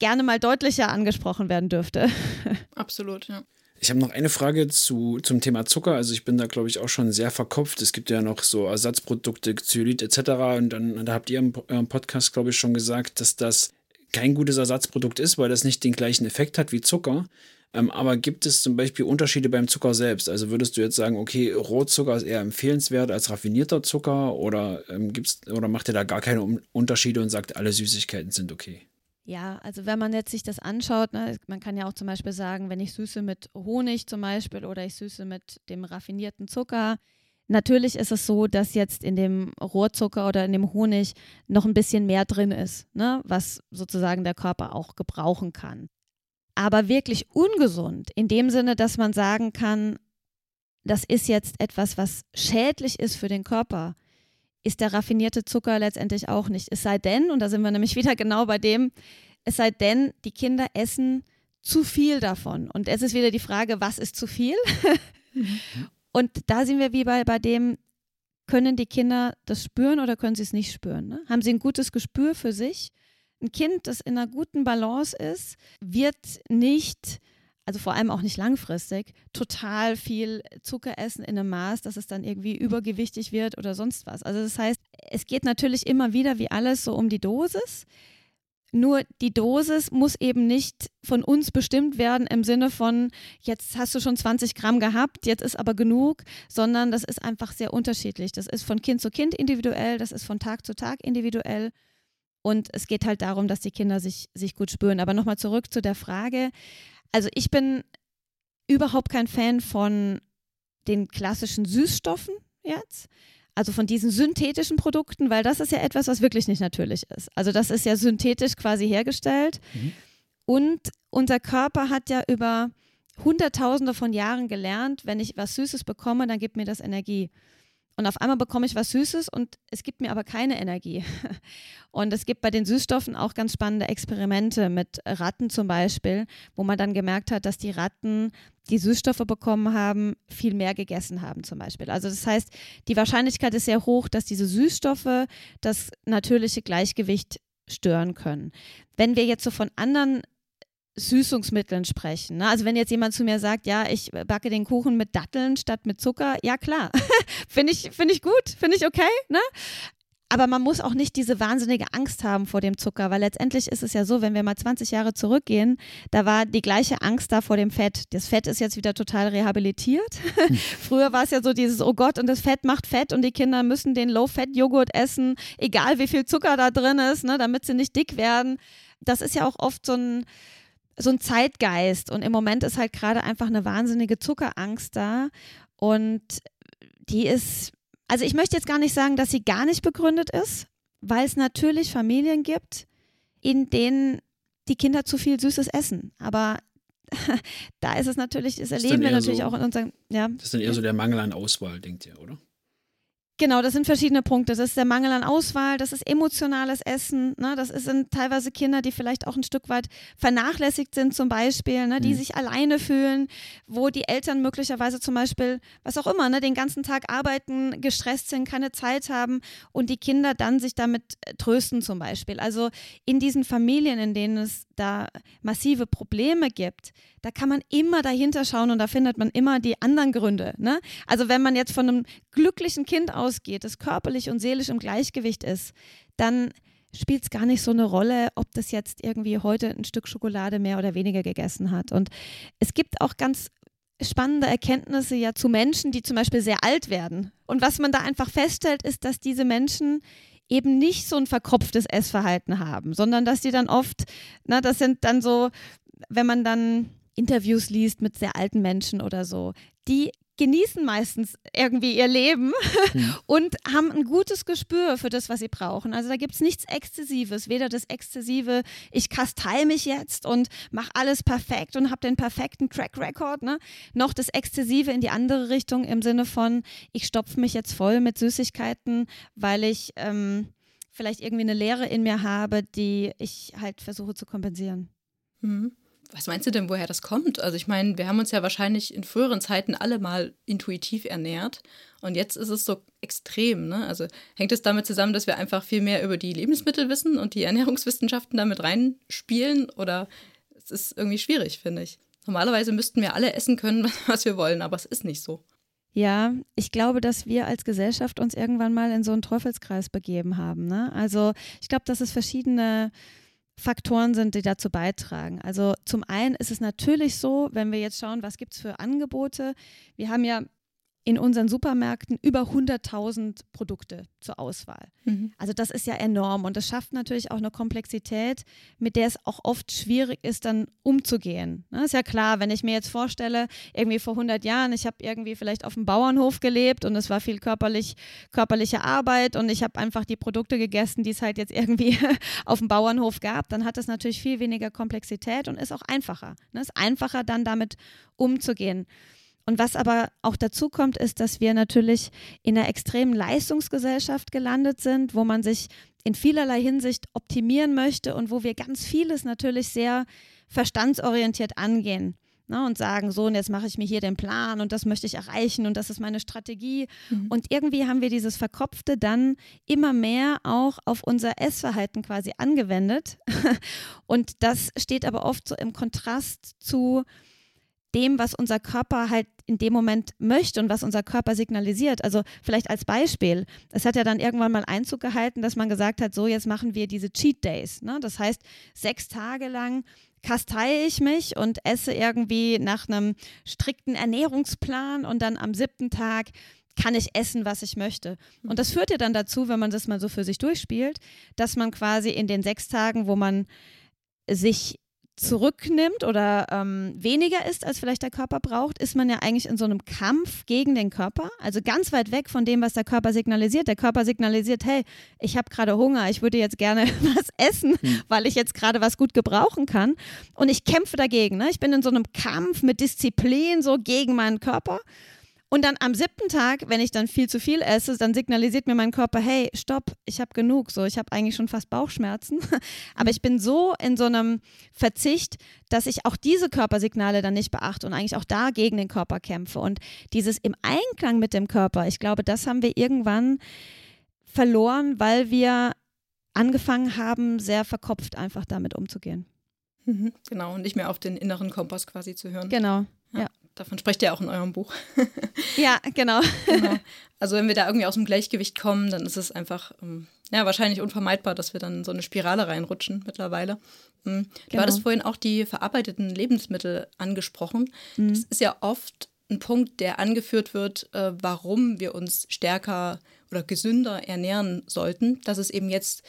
gerne mal deutlicher angesprochen werden dürfte. Absolut, ja. Ich habe noch eine Frage zu, zum Thema Zucker. Also ich bin da, glaube ich, auch schon sehr verkopft. Es gibt ja noch so Ersatzprodukte, Xylit etc. Und dann da habt ihr im, im Podcast, glaube ich, schon gesagt, dass das kein gutes Ersatzprodukt ist, weil das nicht den gleichen Effekt hat wie Zucker. Ähm, aber gibt es zum Beispiel Unterschiede beim Zucker selbst? Also würdest du jetzt sagen, okay, Rohzucker ist eher empfehlenswert als raffinierter Zucker oder ähm, gibt's oder macht ihr da gar keine Unterschiede und sagt, alle Süßigkeiten sind okay? Ja, also wenn man jetzt sich das anschaut, ne, man kann ja auch zum Beispiel sagen, wenn ich süße mit Honig zum Beispiel oder ich süße mit dem raffinierten Zucker, Natürlich ist es so, dass jetzt in dem Rohrzucker oder in dem Honig noch ein bisschen mehr drin ist, ne, was sozusagen der Körper auch gebrauchen kann. Aber wirklich ungesund in dem Sinne, dass man sagen kann, das ist jetzt etwas, was schädlich ist für den Körper, ist der raffinierte Zucker letztendlich auch nicht. Es sei denn, und da sind wir nämlich wieder genau bei dem, es sei denn, die Kinder essen zu viel davon. Und es ist wieder die Frage, was ist zu viel? Und da sind wir wie bei, bei dem, können die Kinder das spüren oder können sie es nicht spüren? Ne? Haben sie ein gutes Gespür für sich? Ein Kind, das in einer guten Balance ist, wird nicht, also vor allem auch nicht langfristig, total viel Zucker essen in einem Maß, dass es dann irgendwie übergewichtig wird oder sonst was. Also das heißt, es geht natürlich immer wieder wie alles so um die Dosis. Nur die Dosis muss eben nicht von uns bestimmt werden im Sinne von, jetzt hast du schon 20 Gramm gehabt, jetzt ist aber genug, sondern das ist einfach sehr unterschiedlich. Das ist von Kind zu Kind individuell, das ist von Tag zu Tag individuell. Und es geht halt darum, dass die Kinder sich, sich gut spüren. Aber nochmal zurück zu der Frage. Also ich bin überhaupt kein Fan von den klassischen Süßstoffen jetzt also von diesen synthetischen Produkten, weil das ist ja etwas, was wirklich nicht natürlich ist. Also das ist ja synthetisch quasi hergestellt. Mhm. Und unser Körper hat ja über Hunderttausende von Jahren gelernt, wenn ich was Süßes bekomme, dann gibt mir das Energie. Und auf einmal bekomme ich was Süßes und es gibt mir aber keine Energie. Und es gibt bei den Süßstoffen auch ganz spannende Experimente mit Ratten zum Beispiel, wo man dann gemerkt hat, dass die Ratten, die Süßstoffe bekommen haben, viel mehr gegessen haben zum Beispiel. Also das heißt, die Wahrscheinlichkeit ist sehr hoch, dass diese Süßstoffe das natürliche Gleichgewicht stören können. Wenn wir jetzt so von anderen Süßungsmitteln sprechen. Ne? Also wenn jetzt jemand zu mir sagt, ja, ich backe den Kuchen mit Datteln statt mit Zucker, ja klar, finde ich, find ich gut, finde ich okay. Ne? Aber man muss auch nicht diese wahnsinnige Angst haben vor dem Zucker, weil letztendlich ist es ja so, wenn wir mal 20 Jahre zurückgehen, da war die gleiche Angst da vor dem Fett. Das Fett ist jetzt wieder total rehabilitiert. Hm. Früher war es ja so dieses, oh Gott, und das Fett macht Fett und die Kinder müssen den Low-Fat-Joghurt essen, egal wie viel Zucker da drin ist, ne, damit sie nicht dick werden. Das ist ja auch oft so ein so ein Zeitgeist und im Moment ist halt gerade einfach eine wahnsinnige Zuckerangst da und die ist, also ich möchte jetzt gar nicht sagen, dass sie gar nicht begründet ist, weil es natürlich Familien gibt, in denen die Kinder zu viel Süßes essen, aber da ist es natürlich, das erleben wir natürlich so, auch in unseren, ja. Das ist dann eher so der Mangel an Auswahl, denkt ihr, oder? Genau, das sind verschiedene Punkte. Das ist der Mangel an Auswahl, das ist emotionales Essen, ne? das sind teilweise Kinder, die vielleicht auch ein Stück weit vernachlässigt sind zum Beispiel, ne? die mhm. sich alleine fühlen, wo die Eltern möglicherweise zum Beispiel, was auch immer, ne? den ganzen Tag arbeiten, gestresst sind, keine Zeit haben und die Kinder dann sich damit äh, trösten zum Beispiel. Also in diesen Familien, in denen es da massive Probleme gibt, da kann man immer dahinter schauen und da findet man immer die anderen Gründe. Ne? Also wenn man jetzt von einem glücklichen Kind ausgeht, das körperlich und seelisch im Gleichgewicht ist, dann spielt es gar nicht so eine Rolle, ob das jetzt irgendwie heute ein Stück Schokolade mehr oder weniger gegessen hat. Und es gibt auch ganz spannende Erkenntnisse ja zu Menschen, die zum Beispiel sehr alt werden. Und was man da einfach feststellt, ist, dass diese Menschen eben nicht so ein verkopftes Essverhalten haben, sondern dass die dann oft, na, das sind dann so, wenn man dann Interviews liest mit sehr alten Menschen oder so, die genießen meistens irgendwie ihr Leben mhm. und haben ein gutes Gespür für das, was sie brauchen. Also da gibt es nichts Exzessives, weder das Exzessive, ich kastei mich jetzt und mache alles perfekt und habe den perfekten Track Record, ne? noch das Exzessive in die andere Richtung im Sinne von, ich stopfe mich jetzt voll mit Süßigkeiten, weil ich ähm, vielleicht irgendwie eine Leere in mir habe, die ich halt versuche zu kompensieren. Mhm. Was meinst du denn, woher das kommt? Also ich meine, wir haben uns ja wahrscheinlich in früheren Zeiten alle mal intuitiv ernährt und jetzt ist es so extrem. Ne? Also hängt es damit zusammen, dass wir einfach viel mehr über die Lebensmittel wissen und die Ernährungswissenschaften damit reinspielen oder es ist irgendwie schwierig, finde ich. Normalerweise müssten wir alle essen können, was wir wollen, aber es ist nicht so. Ja, ich glaube, dass wir als Gesellschaft uns irgendwann mal in so einen Teufelskreis begeben haben. Ne? Also ich glaube, dass es verschiedene Faktoren sind, die dazu beitragen. Also zum einen ist es natürlich so, wenn wir jetzt schauen, was gibt es für Angebote. Wir haben ja in unseren Supermärkten über 100.000 Produkte zur Auswahl. Mhm. Also das ist ja enorm und das schafft natürlich auch eine Komplexität, mit der es auch oft schwierig ist, dann umzugehen. Ne, ist ja klar, wenn ich mir jetzt vorstelle, irgendwie vor 100 Jahren, ich habe irgendwie vielleicht auf dem Bauernhof gelebt und es war viel körperlich, körperliche Arbeit und ich habe einfach die Produkte gegessen, die es halt jetzt irgendwie auf dem Bauernhof gab, dann hat es natürlich viel weniger Komplexität und ist auch einfacher. Ne? Ist einfacher dann damit umzugehen. Und was aber auch dazu kommt, ist, dass wir natürlich in einer extremen Leistungsgesellschaft gelandet sind, wo man sich in vielerlei Hinsicht optimieren möchte und wo wir ganz vieles natürlich sehr verstandsorientiert angehen. Ne, und sagen, so, und jetzt mache ich mir hier den Plan und das möchte ich erreichen und das ist meine Strategie. Mhm. Und irgendwie haben wir dieses Verkopfte dann immer mehr auch auf unser Essverhalten quasi angewendet. und das steht aber oft so im Kontrast zu, dem, was unser Körper halt in dem Moment möchte und was unser Körper signalisiert. Also vielleicht als Beispiel, es hat ja dann irgendwann mal Einzug gehalten, dass man gesagt hat, so jetzt machen wir diese Cheat Days. Ne? Das heißt, sechs Tage lang kastei ich mich und esse irgendwie nach einem strikten Ernährungsplan und dann am siebten Tag kann ich essen, was ich möchte. Und das führt ja dann dazu, wenn man das mal so für sich durchspielt, dass man quasi in den sechs Tagen, wo man sich zurücknimmt oder ähm, weniger isst, als vielleicht der Körper braucht, ist man ja eigentlich in so einem Kampf gegen den Körper. Also ganz weit weg von dem, was der Körper signalisiert. Der Körper signalisiert, hey, ich habe gerade Hunger, ich würde jetzt gerne was essen, hm. weil ich jetzt gerade was gut gebrauchen kann. Und ich kämpfe dagegen. Ne? Ich bin in so einem Kampf mit Disziplin so gegen meinen Körper. Und dann am siebten Tag, wenn ich dann viel zu viel esse, dann signalisiert mir mein Körper, hey, stopp, ich habe genug. So, ich habe eigentlich schon fast Bauchschmerzen. Aber ich bin so in so einem Verzicht, dass ich auch diese Körpersignale dann nicht beachte und eigentlich auch da gegen den Körper kämpfe. Und dieses im Einklang mit dem Körper, ich glaube, das haben wir irgendwann verloren, weil wir angefangen haben, sehr verkopft einfach damit umzugehen. Mhm, genau, und nicht mehr auf den inneren Kompass quasi zu hören. Genau, davon sprecht ihr auch in eurem Buch. ja, genau. genau. Also wenn wir da irgendwie aus dem Gleichgewicht kommen, dann ist es einfach ähm, ja, wahrscheinlich unvermeidbar, dass wir dann in so eine Spirale reinrutschen mittlerweile. Mhm. Du genau. hattest vorhin auch die verarbeiteten Lebensmittel angesprochen. Mhm. Das ist ja oft ein Punkt, der angeführt wird, äh, warum wir uns stärker oder gesünder ernähren sollten, dass es eben jetzt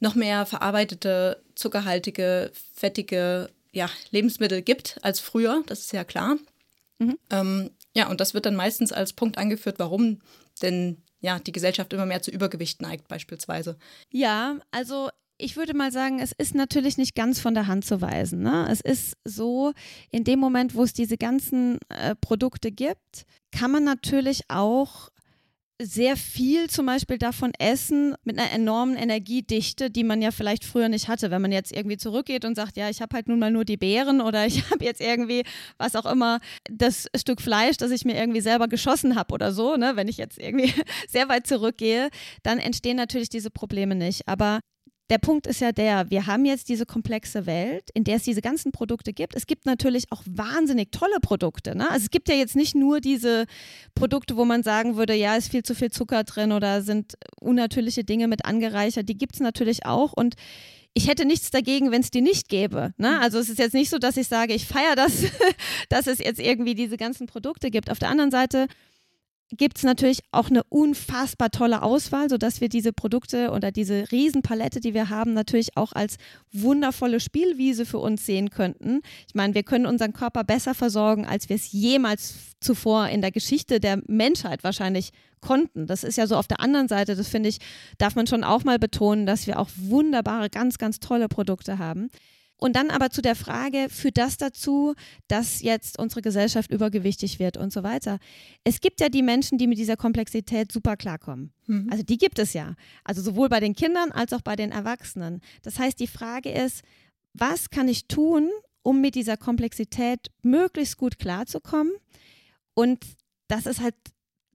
noch mehr verarbeitete, zuckerhaltige, fettige ja, Lebensmittel gibt als früher, das ist ja klar. Mhm. Ähm, ja, und das wird dann meistens als Punkt angeführt, warum denn ja die Gesellschaft immer mehr zu Übergewicht neigt, beispielsweise. Ja, also ich würde mal sagen, es ist natürlich nicht ganz von der Hand zu weisen. Ne? Es ist so, in dem Moment, wo es diese ganzen äh, Produkte gibt, kann man natürlich auch sehr viel zum Beispiel davon essen mit einer enormen Energiedichte, die man ja vielleicht früher nicht hatte. Wenn man jetzt irgendwie zurückgeht und sagt, ja, ich habe halt nun mal nur die Beeren oder ich habe jetzt irgendwie, was auch immer, das Stück Fleisch, das ich mir irgendwie selber geschossen habe oder so, ne? wenn ich jetzt irgendwie sehr weit zurückgehe, dann entstehen natürlich diese Probleme nicht. Aber der Punkt ist ja der, wir haben jetzt diese komplexe Welt, in der es diese ganzen Produkte gibt. Es gibt natürlich auch wahnsinnig tolle Produkte. Ne? Also es gibt ja jetzt nicht nur diese Produkte, wo man sagen würde, ja, ist viel zu viel Zucker drin oder sind unnatürliche Dinge mit angereichert. Die gibt es natürlich auch und ich hätte nichts dagegen, wenn es die nicht gäbe. Ne? Also es ist jetzt nicht so, dass ich sage, ich feiere das, dass es jetzt irgendwie diese ganzen Produkte gibt. Auf der anderen Seite gibt es natürlich auch eine unfassbar tolle Auswahl, sodass wir diese Produkte oder diese Riesenpalette, die wir haben, natürlich auch als wundervolle Spielwiese für uns sehen könnten. Ich meine, wir können unseren Körper besser versorgen, als wir es jemals zuvor in der Geschichte der Menschheit wahrscheinlich konnten. Das ist ja so auf der anderen Seite, das finde ich, darf man schon auch mal betonen, dass wir auch wunderbare, ganz, ganz tolle Produkte haben. Und dann aber zu der Frage, führt das dazu, dass jetzt unsere Gesellschaft übergewichtig wird und so weiter? Es gibt ja die Menschen, die mit dieser Komplexität super klarkommen. Mhm. Also die gibt es ja. Also sowohl bei den Kindern als auch bei den Erwachsenen. Das heißt, die Frage ist, was kann ich tun, um mit dieser Komplexität möglichst gut klarzukommen? Und das ist halt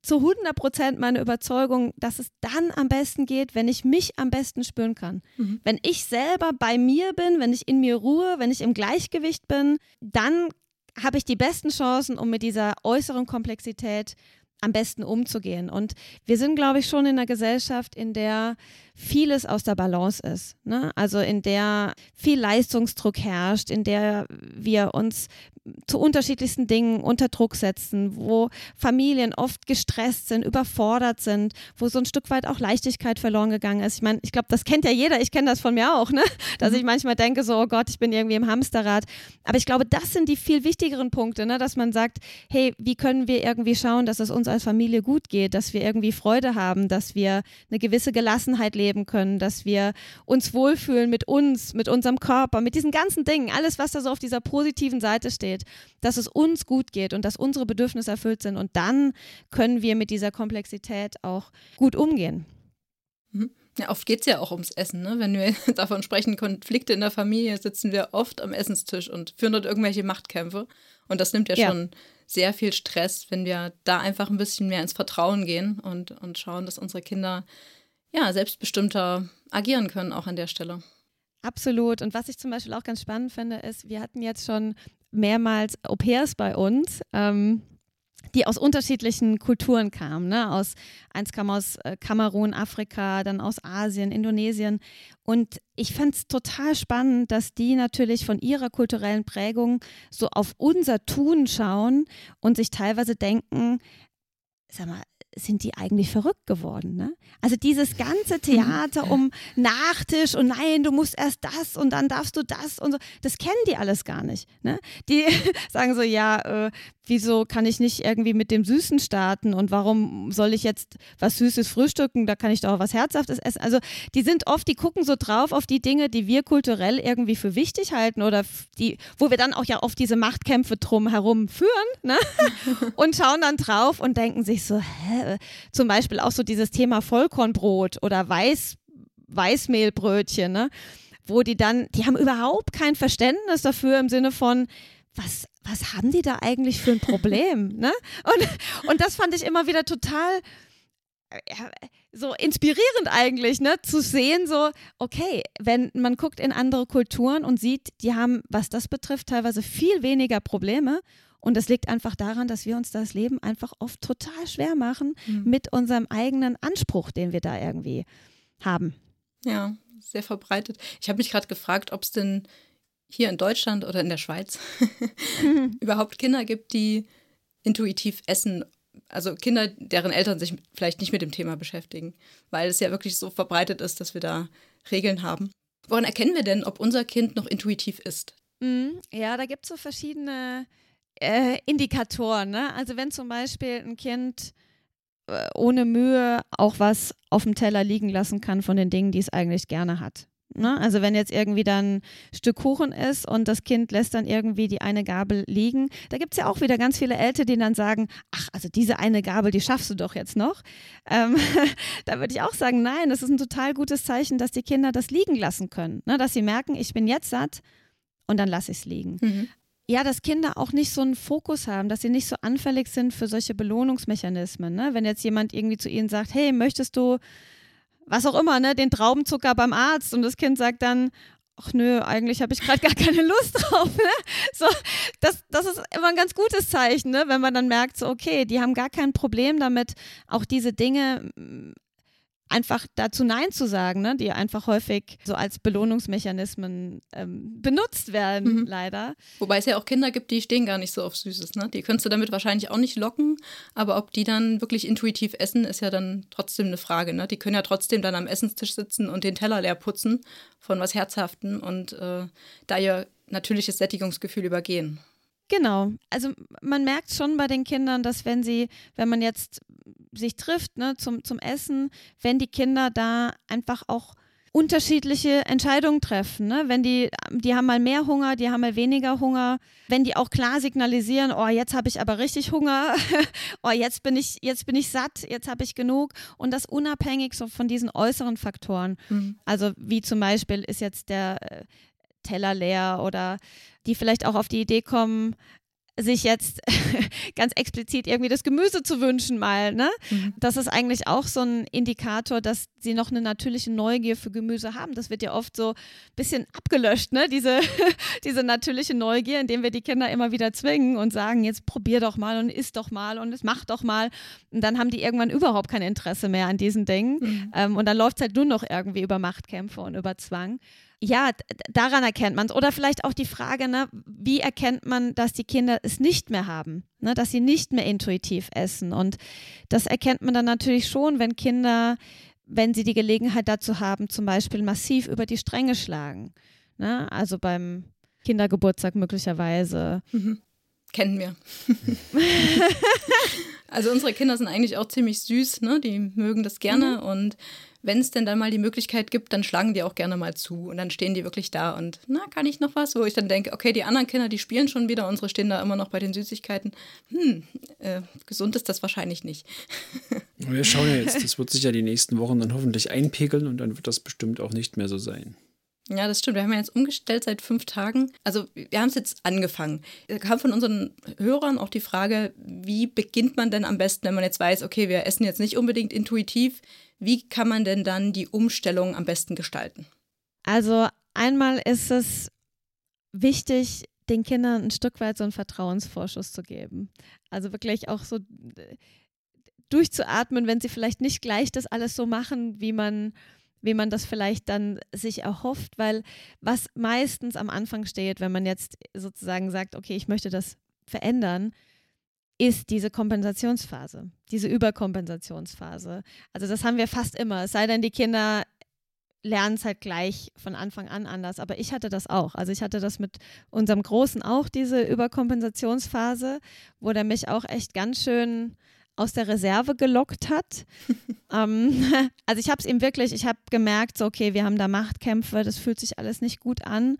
zu 100 Prozent meine Überzeugung, dass es dann am besten geht, wenn ich mich am besten spüren kann. Mhm. Wenn ich selber bei mir bin, wenn ich in mir ruhe, wenn ich im Gleichgewicht bin, dann habe ich die besten Chancen, um mit dieser äußeren Komplexität am besten umzugehen. Und wir sind, glaube ich, schon in einer Gesellschaft, in der vieles aus der Balance ist. Ne? Also in der viel Leistungsdruck herrscht, in der wir uns zu unterschiedlichsten Dingen unter Druck setzen, wo Familien oft gestresst sind, überfordert sind, wo so ein Stück weit auch Leichtigkeit verloren gegangen ist. Ich meine, ich glaube, das kennt ja jeder, ich kenne das von mir auch, ne? dass mhm. ich manchmal denke, so, oh Gott, ich bin irgendwie im Hamsterrad. Aber ich glaube, das sind die viel wichtigeren Punkte, ne? dass man sagt, hey, wie können wir irgendwie schauen, dass es uns als Familie gut geht, dass wir irgendwie Freude haben, dass wir eine gewisse Gelassenheit leben können, dass wir uns wohlfühlen mit uns, mit unserem Körper, mit diesen ganzen Dingen, alles, was da so auf dieser positiven Seite steht steht, dass es uns gut geht und dass unsere Bedürfnisse erfüllt sind. Und dann können wir mit dieser Komplexität auch gut umgehen. Mhm. Ja, oft geht es ja auch ums Essen. Ne? Wenn wir davon sprechen, Konflikte in der Familie, sitzen wir oft am Essenstisch und führen dort irgendwelche Machtkämpfe. Und das nimmt ja, ja. schon sehr viel Stress, wenn wir da einfach ein bisschen mehr ins Vertrauen gehen und, und schauen, dass unsere Kinder ja selbstbestimmter agieren können, auch an der Stelle. Absolut. Und was ich zum Beispiel auch ganz spannend finde, ist, wir hatten jetzt schon mehrmals Au pairs bei uns. Ähm, die aus unterschiedlichen Kulturen kamen. Ne? Aus, eins kam aus äh, Kamerun, Afrika, dann aus Asien, Indonesien. Und ich fand es total spannend, dass die natürlich von ihrer kulturellen Prägung so auf unser Tun schauen und sich teilweise denken, sag mal, sind die eigentlich verrückt geworden. Ne? Also dieses ganze Theater um Nachtisch und nein, du musst erst das und dann darfst du das und so, das kennen die alles gar nicht. Ne? Die sagen so, ja, äh, wieso kann ich nicht irgendwie mit dem Süßen starten und warum soll ich jetzt was Süßes frühstücken, da kann ich doch auch was Herzhaftes essen. Also die sind oft, die gucken so drauf auf die Dinge, die wir kulturell irgendwie für wichtig halten oder die, wo wir dann auch ja oft diese Machtkämpfe drum herum führen ne? und schauen dann drauf und denken sich so, hä? Zum Beispiel auch so dieses Thema Vollkornbrot oder Weiß, Weißmehlbrötchen, ne? wo die dann, die haben überhaupt kein Verständnis dafür im Sinne von, was, was haben die da eigentlich für ein Problem? ne? und, und das fand ich immer wieder total so inspirierend eigentlich, ne, zu sehen, so, okay, wenn man guckt in andere Kulturen und sieht, die haben, was das betrifft, teilweise viel weniger Probleme. Und das liegt einfach daran, dass wir uns das Leben einfach oft total schwer machen mhm. mit unserem eigenen Anspruch, den wir da irgendwie haben. Ja, sehr verbreitet. Ich habe mich gerade gefragt, ob es denn hier in Deutschland oder in der Schweiz überhaupt Kinder gibt, die intuitiv essen. Also Kinder, deren Eltern sich vielleicht nicht mit dem Thema beschäftigen, weil es ja wirklich so verbreitet ist, dass wir da Regeln haben. Woran erkennen wir denn, ob unser Kind noch intuitiv ist? Mhm. Ja, da gibt es so verschiedene äh, Indikatoren. Ne? Also wenn zum Beispiel ein Kind äh, ohne Mühe auch was auf dem Teller liegen lassen kann von den Dingen, die es eigentlich gerne hat. Ne? Also wenn jetzt irgendwie dann ein Stück Kuchen ist und das Kind lässt dann irgendwie die eine Gabel liegen, da gibt es ja auch wieder ganz viele Eltern, die dann sagen, ach, also diese eine Gabel, die schaffst du doch jetzt noch. Ähm, da würde ich auch sagen, nein, das ist ein total gutes Zeichen, dass die Kinder das liegen lassen können. Ne? Dass sie merken, ich bin jetzt satt und dann lasse ich es liegen. Mhm. Ja, dass Kinder auch nicht so einen Fokus haben, dass sie nicht so anfällig sind für solche Belohnungsmechanismen. Ne? Wenn jetzt jemand irgendwie zu ihnen sagt, hey, möchtest du was auch immer, ne, den Traubenzucker beim Arzt und das Kind sagt dann, ach nö, eigentlich habe ich gerade gar keine Lust drauf. Ne? So, das, das ist immer ein ganz gutes Zeichen, ne? wenn man dann merkt, so, okay, die haben gar kein Problem damit, auch diese Dinge einfach dazu Nein zu sagen, ne? die einfach häufig so als Belohnungsmechanismen ähm, benutzt werden, mhm. leider. Wobei es ja auch Kinder gibt, die stehen gar nicht so auf Süßes. Ne? Die könntest du damit wahrscheinlich auch nicht locken, aber ob die dann wirklich intuitiv essen, ist ja dann trotzdem eine Frage. Ne? Die können ja trotzdem dann am Essenstisch sitzen und den Teller leer putzen von was Herzhaften und äh, da ihr natürliches Sättigungsgefühl übergehen. Genau. Also man merkt schon bei den Kindern, dass wenn sie, wenn man jetzt sich trifft ne, zum, zum Essen, wenn die Kinder da einfach auch unterschiedliche Entscheidungen treffen. Ne? Wenn die, die haben mal mehr Hunger, die haben mal weniger Hunger. Wenn die auch klar signalisieren, oh, jetzt habe ich aber richtig Hunger, oh, jetzt bin ich, jetzt bin ich satt, jetzt habe ich genug. Und das unabhängig so von diesen äußeren Faktoren. Mhm. Also wie zum Beispiel ist jetzt der Teller leer oder die vielleicht auch auf die Idee kommen, sich jetzt ganz explizit irgendwie das Gemüse zu wünschen mal, ne? Mhm. Das ist eigentlich auch so ein Indikator, dass sie noch eine natürliche Neugier für Gemüse haben. Das wird ja oft so ein bisschen abgelöscht, ne? Diese, diese natürliche Neugier, indem wir die Kinder immer wieder zwingen und sagen, jetzt probier doch mal und isst doch mal und es macht doch mal. Und dann haben die irgendwann überhaupt kein Interesse mehr an diesen Dingen. Mhm. Ähm, und dann läuft es halt nur noch irgendwie über Machtkämpfe und über Zwang ja, daran erkennt man es. Oder vielleicht auch die Frage, ne, wie erkennt man, dass die Kinder es nicht mehr haben, ne, dass sie nicht mehr intuitiv essen. Und das erkennt man dann natürlich schon, wenn Kinder, wenn sie die Gelegenheit dazu haben, zum Beispiel massiv über die Stränge schlagen. Ne? Also beim Kindergeburtstag möglicherweise. Mhm. Kennen wir. also unsere Kinder sind eigentlich auch ziemlich süß, ne? Die mögen das gerne mhm. und wenn es denn dann mal die Möglichkeit gibt, dann schlagen die auch gerne mal zu und dann stehen die wirklich da und na, kann ich noch was? Wo ich dann denke, okay, die anderen Kinder, die spielen schon wieder, unsere stehen da immer noch bei den Süßigkeiten. Hm, äh, gesund ist das wahrscheinlich nicht. Wir schauen ja jetzt, das wird sich ja die nächsten Wochen dann hoffentlich einpegeln und dann wird das bestimmt auch nicht mehr so sein. Ja, das stimmt. Wir haben ja jetzt umgestellt seit fünf Tagen. Also wir haben es jetzt angefangen. Es kam von unseren Hörern auch die Frage, wie beginnt man denn am besten, wenn man jetzt weiß, okay, wir essen jetzt nicht unbedingt intuitiv. Wie kann man denn dann die Umstellung am besten gestalten? Also einmal ist es wichtig, den Kindern ein Stück weit so einen Vertrauensvorschuss zu geben. Also wirklich auch so äh, durchzuatmen, wenn sie vielleicht nicht gleich das alles so machen, wie man wie man das vielleicht dann sich erhofft, weil was meistens am Anfang steht, wenn man jetzt sozusagen sagt, okay, ich möchte das verändern, ist diese Kompensationsphase, diese Überkompensationsphase. Also das haben wir fast immer, es sei denn, die Kinder lernen es halt gleich von Anfang an anders. Aber ich hatte das auch. Also ich hatte das mit unserem Großen auch, diese Überkompensationsphase, wo der mich auch echt ganz schön aus der Reserve gelockt hat. ähm, also ich habe es ihm wirklich, ich habe gemerkt, so okay, wir haben da Machtkämpfe, das fühlt sich alles nicht gut an.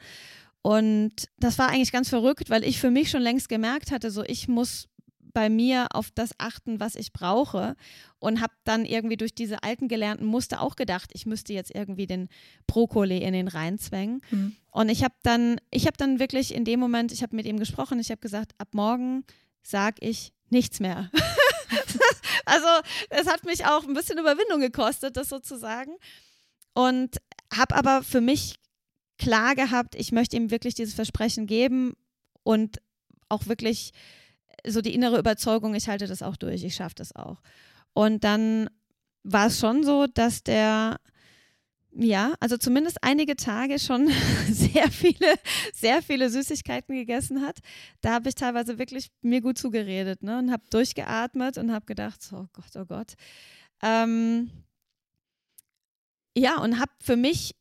Und das war eigentlich ganz verrückt, weil ich für mich schon längst gemerkt hatte, so ich muss bei mir auf das achten, was ich brauche und habe dann irgendwie durch diese alten gelernten Muster auch gedacht, ich müsste jetzt irgendwie den Brokkoli in den reinzwängen. Mhm. Und ich habe dann, ich habe dann wirklich in dem Moment, ich habe mit ihm gesprochen, ich habe gesagt, ab morgen sage ich nichts mehr. also es hat mich auch ein bisschen Überwindung gekostet, das sozusagen. Und habe aber für mich klar gehabt, ich möchte ihm wirklich dieses Versprechen geben und auch wirklich so die innere Überzeugung, ich halte das auch durch, ich schaffe das auch. Und dann war es schon so, dass der ja, also zumindest einige Tage schon sehr viele, sehr viele Süßigkeiten gegessen hat. Da habe ich teilweise wirklich mir gut zugeredet ne? und habe durchgeatmet und habe gedacht, oh Gott, oh Gott. Ähm, ja, und habe für mich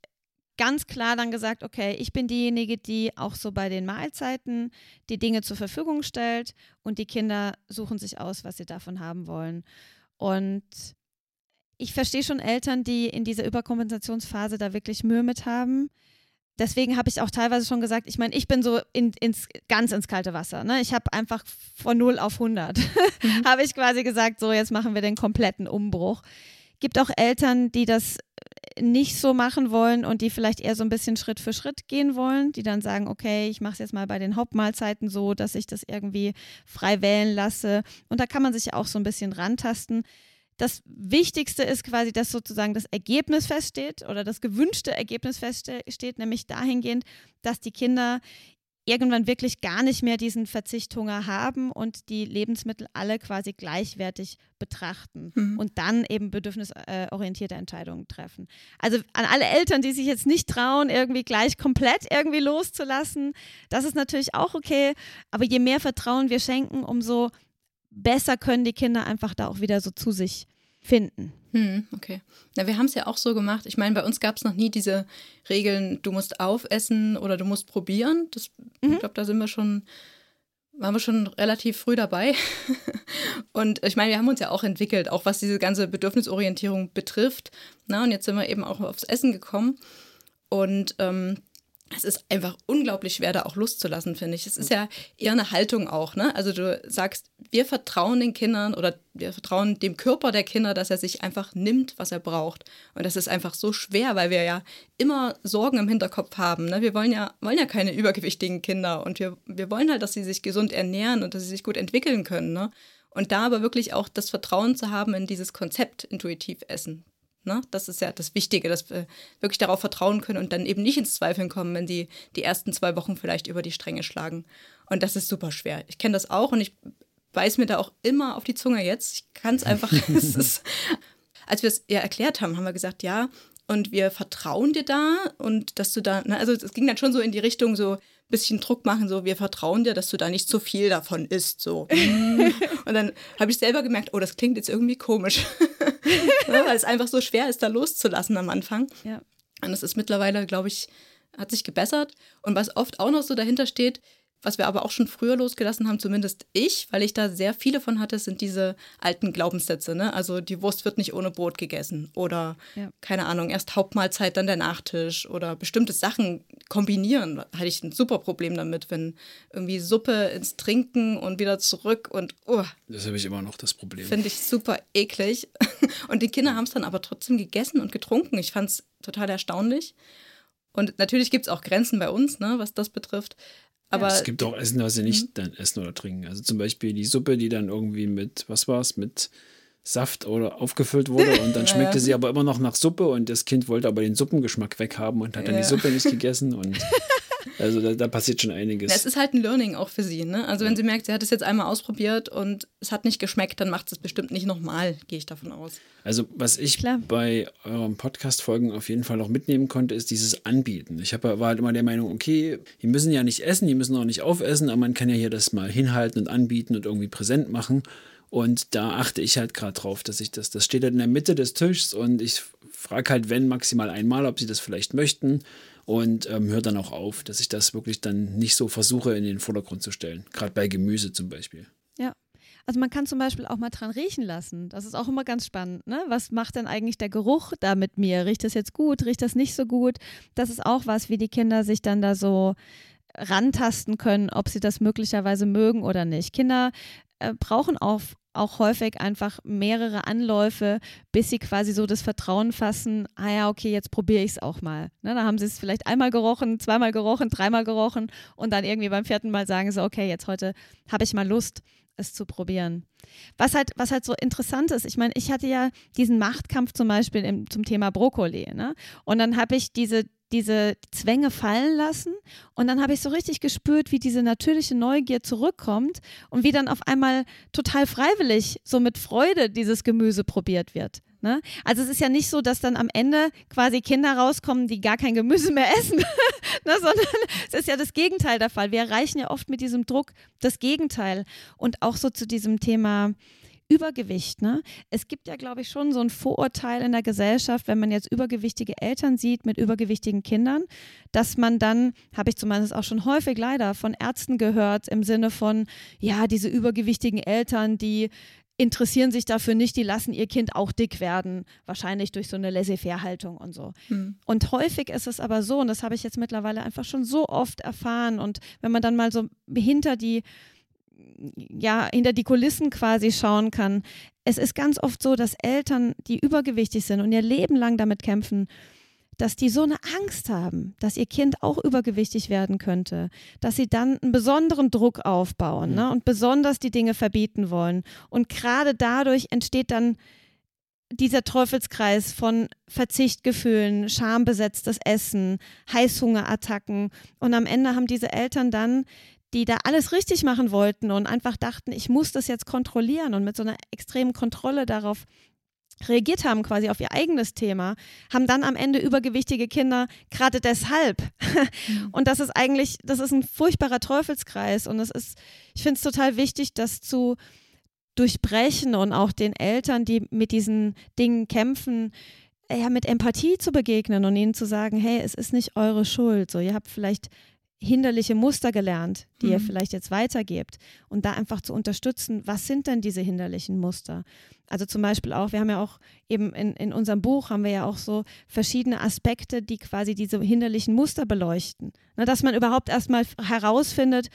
ganz klar dann gesagt, okay, ich bin diejenige, die auch so bei den Mahlzeiten die Dinge zur Verfügung stellt und die Kinder suchen sich aus, was sie davon haben wollen. Und ich verstehe schon Eltern, die in dieser Überkompensationsphase da wirklich Mühe mit haben. Deswegen habe ich auch teilweise schon gesagt, ich meine, ich bin so in, ins, ganz ins kalte Wasser. Ne? Ich habe einfach von 0 auf 100, mhm. habe ich quasi gesagt, so jetzt machen wir den kompletten Umbruch. Gibt auch Eltern, die das nicht so machen wollen und die vielleicht eher so ein bisschen Schritt für Schritt gehen wollen, die dann sagen, okay, ich mache es jetzt mal bei den Hauptmahlzeiten so, dass ich das irgendwie frei wählen lasse. Und da kann man sich auch so ein bisschen rantasten das Wichtigste ist quasi, dass sozusagen das Ergebnis feststeht oder das gewünschte Ergebnis feststeht, nämlich dahingehend, dass die Kinder irgendwann wirklich gar nicht mehr diesen Verzichthunger haben und die Lebensmittel alle quasi gleichwertig betrachten mhm. und dann eben bedürfnisorientierte Entscheidungen treffen. Also an alle Eltern, die sich jetzt nicht trauen, irgendwie gleich komplett irgendwie loszulassen, das ist natürlich auch okay, aber je mehr Vertrauen wir schenken, umso besser können die Kinder einfach da auch wieder so zu sich finden. Hm, okay. Na, wir haben es ja auch so gemacht. Ich meine, bei uns gab es noch nie diese Regeln, du musst aufessen oder du musst probieren. Das, mhm. Ich glaube, da sind wir schon, waren wir schon relativ früh dabei. und ich meine, wir haben uns ja auch entwickelt, auch was diese ganze Bedürfnisorientierung betrifft. Na, und jetzt sind wir eben auch aufs Essen gekommen. Und ähm, es ist einfach unglaublich schwer, da auch Lust zu lassen, finde ich. Es ist ja eher eine Haltung auch, ne? Also du sagst, wir vertrauen den Kindern oder wir vertrauen dem Körper der Kinder, dass er sich einfach nimmt, was er braucht. Und das ist einfach so schwer, weil wir ja immer Sorgen im Hinterkopf haben. Ne? Wir wollen ja, wollen ja keine übergewichtigen Kinder und wir, wir wollen halt, dass sie sich gesund ernähren und dass sie sich gut entwickeln können. Ne? Und da aber wirklich auch das Vertrauen zu haben in dieses Konzept intuitiv essen. Ne? Das ist ja das Wichtige, dass wir wirklich darauf vertrauen können und dann eben nicht ins Zweifeln kommen, wenn die die ersten zwei Wochen vielleicht über die Stränge schlagen. Und das ist super schwer. Ich kenne das auch und ich beiß mir da auch immer auf die Zunge jetzt. Ich kann es einfach. als wir es ihr erklärt haben, haben wir gesagt, ja, und wir vertrauen dir da und dass du da, ne, also es ging dann schon so in die Richtung so, bisschen Druck machen, so wir vertrauen dir, dass du da nicht zu viel davon isst. So. und dann habe ich selber gemerkt, oh, das klingt jetzt irgendwie komisch. weil es einfach so schwer ist, da loszulassen am Anfang. Ja. Und es ist mittlerweile, glaube ich, hat sich gebessert. Und was oft auch noch so dahinter steht, was wir aber auch schon früher losgelassen haben, zumindest ich, weil ich da sehr viele von hatte, sind diese alten Glaubenssätze. Ne? Also die Wurst wird nicht ohne Brot gegessen oder ja. keine Ahnung, erst Hauptmahlzeit, dann der Nachtisch oder bestimmte Sachen kombinieren. Da hatte ich ein super Problem damit, wenn irgendwie Suppe ins Trinken und wieder zurück und oh, Das habe ich immer noch das Problem. Finde ich super eklig. Und die Kinder haben es dann aber trotzdem gegessen und getrunken. Ich fand es total erstaunlich. Und natürlich gibt es auch Grenzen bei uns, ne, was das betrifft. Aber es gibt auch Essen, was sie nicht mhm. dann essen oder trinken. Also zum Beispiel die Suppe, die dann irgendwie mit, was war es, mit Saft oder aufgefüllt wurde und dann schmeckte ja. sie aber immer noch nach Suppe und das Kind wollte aber den Suppengeschmack weghaben und hat dann ja. die Suppe nicht gegessen und Also da, da, passiert schon einiges. Es ist halt ein Learning auch für sie. Ne? Also wenn sie merkt, sie hat es jetzt einmal ausprobiert und es hat nicht geschmeckt, dann macht sie es bestimmt nicht nochmal, gehe ich davon aus. Also was ich Klar. bei euren Podcast-Folgen auf jeden Fall auch mitnehmen konnte, ist dieses Anbieten. Ich hab, war halt immer der Meinung, okay, die müssen ja nicht essen, die müssen auch nicht aufessen, aber man kann ja hier das mal hinhalten und anbieten und irgendwie präsent machen. Und da achte ich halt gerade drauf, dass ich das, das steht halt in der Mitte des Tischs und ich frage halt, wenn maximal einmal, ob sie das vielleicht möchten und ähm, höre dann auch auf, dass ich das wirklich dann nicht so versuche in den Vordergrund zu stellen. Gerade bei Gemüse zum Beispiel. Ja. Also man kann zum Beispiel auch mal dran riechen lassen. Das ist auch immer ganz spannend. Ne? Was macht denn eigentlich der Geruch da mit mir? Riecht das jetzt gut? Riecht das nicht so gut? Das ist auch was, wie die Kinder sich dann da so rantasten können, ob sie das möglicherweise mögen oder nicht. Kinder äh, brauchen auch auch häufig einfach mehrere Anläufe, bis sie quasi so das Vertrauen fassen, ah ja, okay, jetzt probiere ich es auch mal. Ne, da haben sie es vielleicht einmal gerochen, zweimal gerochen, dreimal gerochen und dann irgendwie beim vierten Mal sagen sie, okay, jetzt heute habe ich mal Lust, es zu probieren. Was halt, was halt so interessant ist, ich meine, ich hatte ja diesen Machtkampf zum Beispiel im, zum Thema Brokkoli, ne? Und dann habe ich diese, diese Zwänge fallen lassen und dann habe ich so richtig gespürt, wie diese natürliche Neugier zurückkommt und wie dann auf einmal total freiwillig, so mit Freude dieses Gemüse probiert wird. Ne? Also es ist ja nicht so, dass dann am Ende quasi Kinder rauskommen, die gar kein Gemüse mehr essen, ne? sondern es ist ja das Gegenteil der Fall. Wir erreichen ja oft mit diesem Druck das Gegenteil und auch so zu diesem Thema Übergewicht, ne? Es gibt ja, glaube ich, schon so ein Vorurteil in der Gesellschaft, wenn man jetzt übergewichtige Eltern sieht mit übergewichtigen Kindern, dass man dann, habe ich zumindest auch schon häufig leider von Ärzten gehört, im Sinne von, ja, diese übergewichtigen Eltern, die interessieren sich dafür nicht, die lassen ihr Kind auch dick werden, wahrscheinlich durch so eine Laissez-faire-Haltung und so. Hm. Und häufig ist es aber so, und das habe ich jetzt mittlerweile einfach schon so oft erfahren, und wenn man dann mal so hinter die ja, hinter die Kulissen quasi schauen kann. Es ist ganz oft so, dass Eltern, die übergewichtig sind und ihr Leben lang damit kämpfen, dass die so eine Angst haben, dass ihr Kind auch übergewichtig werden könnte, dass sie dann einen besonderen Druck aufbauen mhm. ne, und besonders die Dinge verbieten wollen. Und gerade dadurch entsteht dann dieser Teufelskreis von Verzichtgefühlen, schambesetztes Essen, Heißhungerattacken. Und am Ende haben diese Eltern dann die da alles richtig machen wollten und einfach dachten, ich muss das jetzt kontrollieren und mit so einer extremen Kontrolle darauf reagiert haben, quasi auf ihr eigenes Thema, haben dann am Ende übergewichtige Kinder, gerade deshalb. Mhm. Und das ist eigentlich, das ist ein furchtbarer Teufelskreis und es ist, ich finde es total wichtig, das zu durchbrechen und auch den Eltern, die mit diesen Dingen kämpfen, ja, mit Empathie zu begegnen und ihnen zu sagen, hey, es ist nicht eure Schuld. So, ihr habt vielleicht hinderliche Muster gelernt, die Mhm. ihr vielleicht jetzt weitergebt und da einfach zu unterstützen, was sind denn diese hinderlichen Muster? Also zum Beispiel auch, wir haben ja auch eben in, in unserem Buch haben wir ja auch so verschiedene Aspekte, die quasi diese hinderlichen Muster beleuchten. Ne, dass man überhaupt erstmal herausfindet,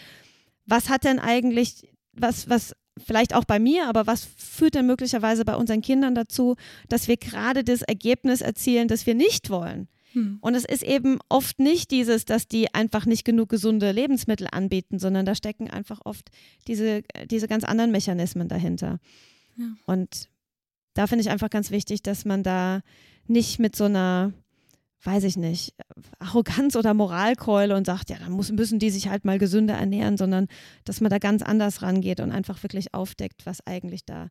was hat denn eigentlich, was, was vielleicht auch bei mir, aber was führt denn möglicherweise bei unseren Kindern dazu, dass wir gerade das Ergebnis erzielen, das wir nicht wollen? Hm. Und es ist eben oft nicht dieses, dass die einfach nicht genug gesunde Lebensmittel anbieten, sondern da stecken einfach oft diese, diese ganz anderen Mechanismen dahinter. Ja. Und da finde ich einfach ganz wichtig, dass man da nicht mit so einer, weiß ich nicht, Arroganz oder Moralkeule und sagt, ja, dann muss, müssen die sich halt mal gesünder ernähren, sondern dass man da ganz anders rangeht und einfach wirklich aufdeckt, was eigentlich da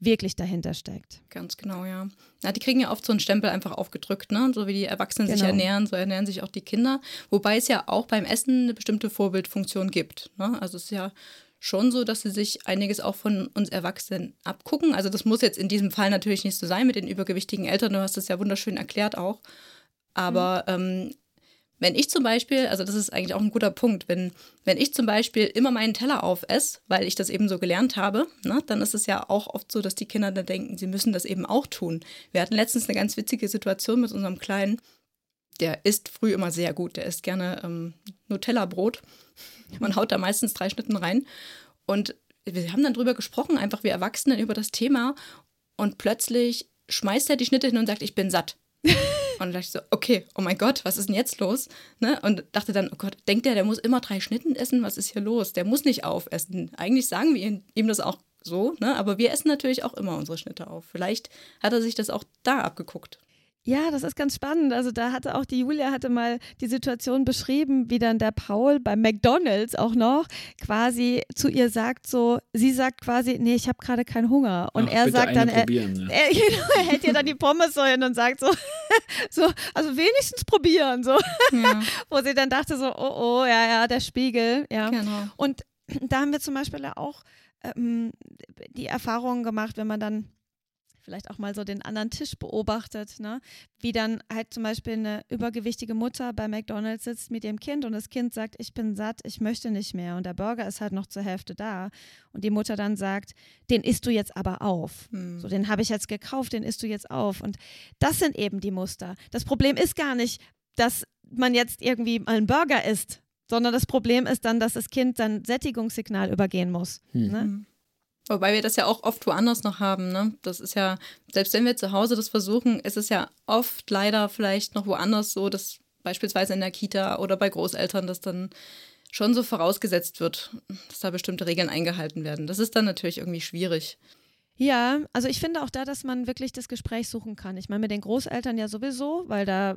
wirklich dahinter steckt. Ganz genau, ja. Na, die kriegen ja oft so einen Stempel einfach aufgedrückt, ne? So wie die Erwachsenen sich Genau. ernähren, so ernähren sich auch die Kinder. Wobei es ja auch beim Essen eine bestimmte Vorbildfunktion gibt. Ne? Also es ist ja schon so, dass sie sich einiges auch von uns Erwachsenen abgucken. Also das muss jetzt in diesem Fall natürlich nicht so sein mit den übergewichtigen Eltern. Du hast das ja wunderschön erklärt auch. Aber ähm, wenn ich zum Beispiel, also das ist eigentlich auch ein guter Punkt, wenn, wenn ich zum Beispiel immer meinen Teller aufesse, weil ich das eben so gelernt habe, ne, dann ist es ja auch oft so, dass die Kinder dann denken, sie müssen das eben auch tun. Wir hatten letztens eine ganz witzige Situation mit unserem Kleinen, der isst früh immer sehr gut, der isst gerne ähm, Nutella-Brot. Man haut da meistens drei Schnitten rein. Und wir haben dann drüber gesprochen, einfach wir Erwachsenen über das Thema. Und plötzlich schmeißt er die Schnitte hin und sagt, ich bin satt. Und dachte so, okay, oh mein Gott, was ist denn jetzt los? Ne? Und dachte dann, oh Gott, denkt der, der muss immer drei Schnitten essen? Was ist hier los? Der muss nicht aufessen. Eigentlich sagen wir ihm das auch so, ne? aber wir essen natürlich auch immer unsere Schnitte auf. Vielleicht hat er sich das auch da abgeguckt. Ja, das ist ganz spannend. Also da hatte auch die Julia hatte mal die Situation beschrieben, wie dann der Paul beim McDonald's auch noch quasi zu ihr sagt so, sie sagt quasi, nee, ich habe gerade keinen Hunger. Und Ach, er sagt dann, er, ne? er, genau, er hält ihr dann die Pommes so hin und sagt so, so, also wenigstens probieren, so, Ja, wo sie dann dachte so, oh, oh, ja, ja, der Spiegel, ja. genau. Und da haben wir zum Beispiel ja auch ähm, die Erfahrungen gemacht, wenn man dann vielleicht auch mal so den anderen Tisch beobachtet, ne? wie dann halt zum Beispiel eine übergewichtige Mutter bei McDonald's sitzt mit ihrem Kind und das Kind sagt, ich bin satt, ich möchte nicht mehr und der Burger ist halt noch zur Hälfte da und die Mutter dann sagt, den isst du jetzt aber auf. Hm. So, den habe ich jetzt gekauft, den isst du jetzt auf. Und das sind eben die Muster. Das Problem ist gar nicht, dass man jetzt irgendwie mal einen Burger isst, sondern das Problem ist dann, dass das Kind dann Sättigungssignal übergehen muss. Hm. Ne? Wobei wir das ja auch oft woanders noch haben. Ne? Das ist ja, selbst wenn wir zu Hause das versuchen, ist es ja oft leider vielleicht noch woanders so, dass beispielsweise in der Kita oder bei Großeltern das dann schon so vorausgesetzt wird, dass da bestimmte Regeln eingehalten werden. Das ist dann natürlich irgendwie schwierig. Ja, also ich finde auch da, dass man wirklich das Gespräch suchen kann. Ich meine, mit den Großeltern ja sowieso, weil da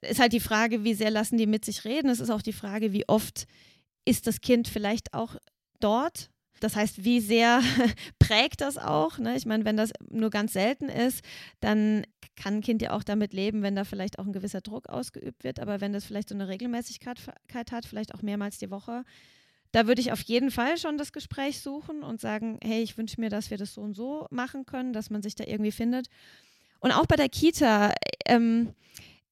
ist halt die Frage, wie sehr lassen die mit sich reden. Es ist auch die Frage, wie oft ist das Kind vielleicht auch dort. Das heißt, wie sehr prägt das auch? Ne? Ich meine, wenn das nur ganz selten ist, dann kann ein Kind ja auch damit leben, wenn da vielleicht auch ein gewisser Druck ausgeübt wird. Aber wenn das vielleicht so eine Regelmäßigkeit hat, vielleicht auch mehrmals die Woche, da würde ich auf jeden Fall schon das Gespräch suchen und sagen, hey, ich wünsche mir, dass wir das so und so machen können, dass man sich da irgendwie findet. Und auch bei der Kita, ähm,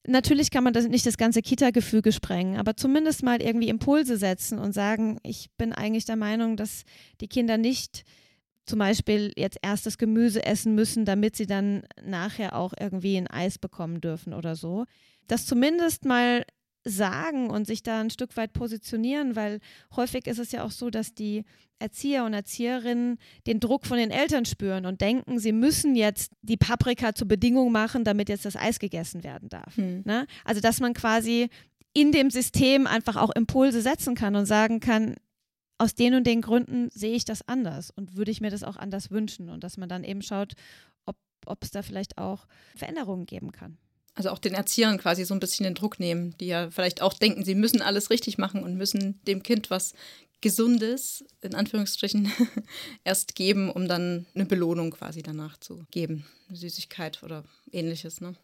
natürlich kann man das nicht das ganze Kita-Gefüge sprengen, aber zumindest mal irgendwie Impulse setzen und sagen, ich bin eigentlich der Meinung, dass die Kinder nicht zum Beispiel jetzt erst das Gemüse essen müssen, damit sie dann nachher auch irgendwie ein Eis bekommen dürfen oder so. Das zumindest mal sagen und sich da ein Stück weit positionieren, weil häufig ist es ja auch so, dass die Erzieher und Erzieherinnen den Druck von den Eltern spüren und denken, sie müssen jetzt die Paprika zur Bedingung machen, damit jetzt das Eis gegessen werden darf. Hm. Ne? Also dass man quasi in dem System einfach auch Impulse setzen kann und sagen kann, aus den und den Gründen sehe ich das anders und würde ich mir das auch anders wünschen und dass man dann eben schaut, ob es da vielleicht auch Veränderungen geben kann. Also auch den Erziehern quasi so ein bisschen den Druck nehmen, die ja vielleicht auch denken, sie müssen alles richtig machen und müssen dem Kind was Gesundes, in Anführungsstrichen, erst geben, um dann eine Belohnung quasi danach zu geben. Eine Süßigkeit oder ähnliches, ne?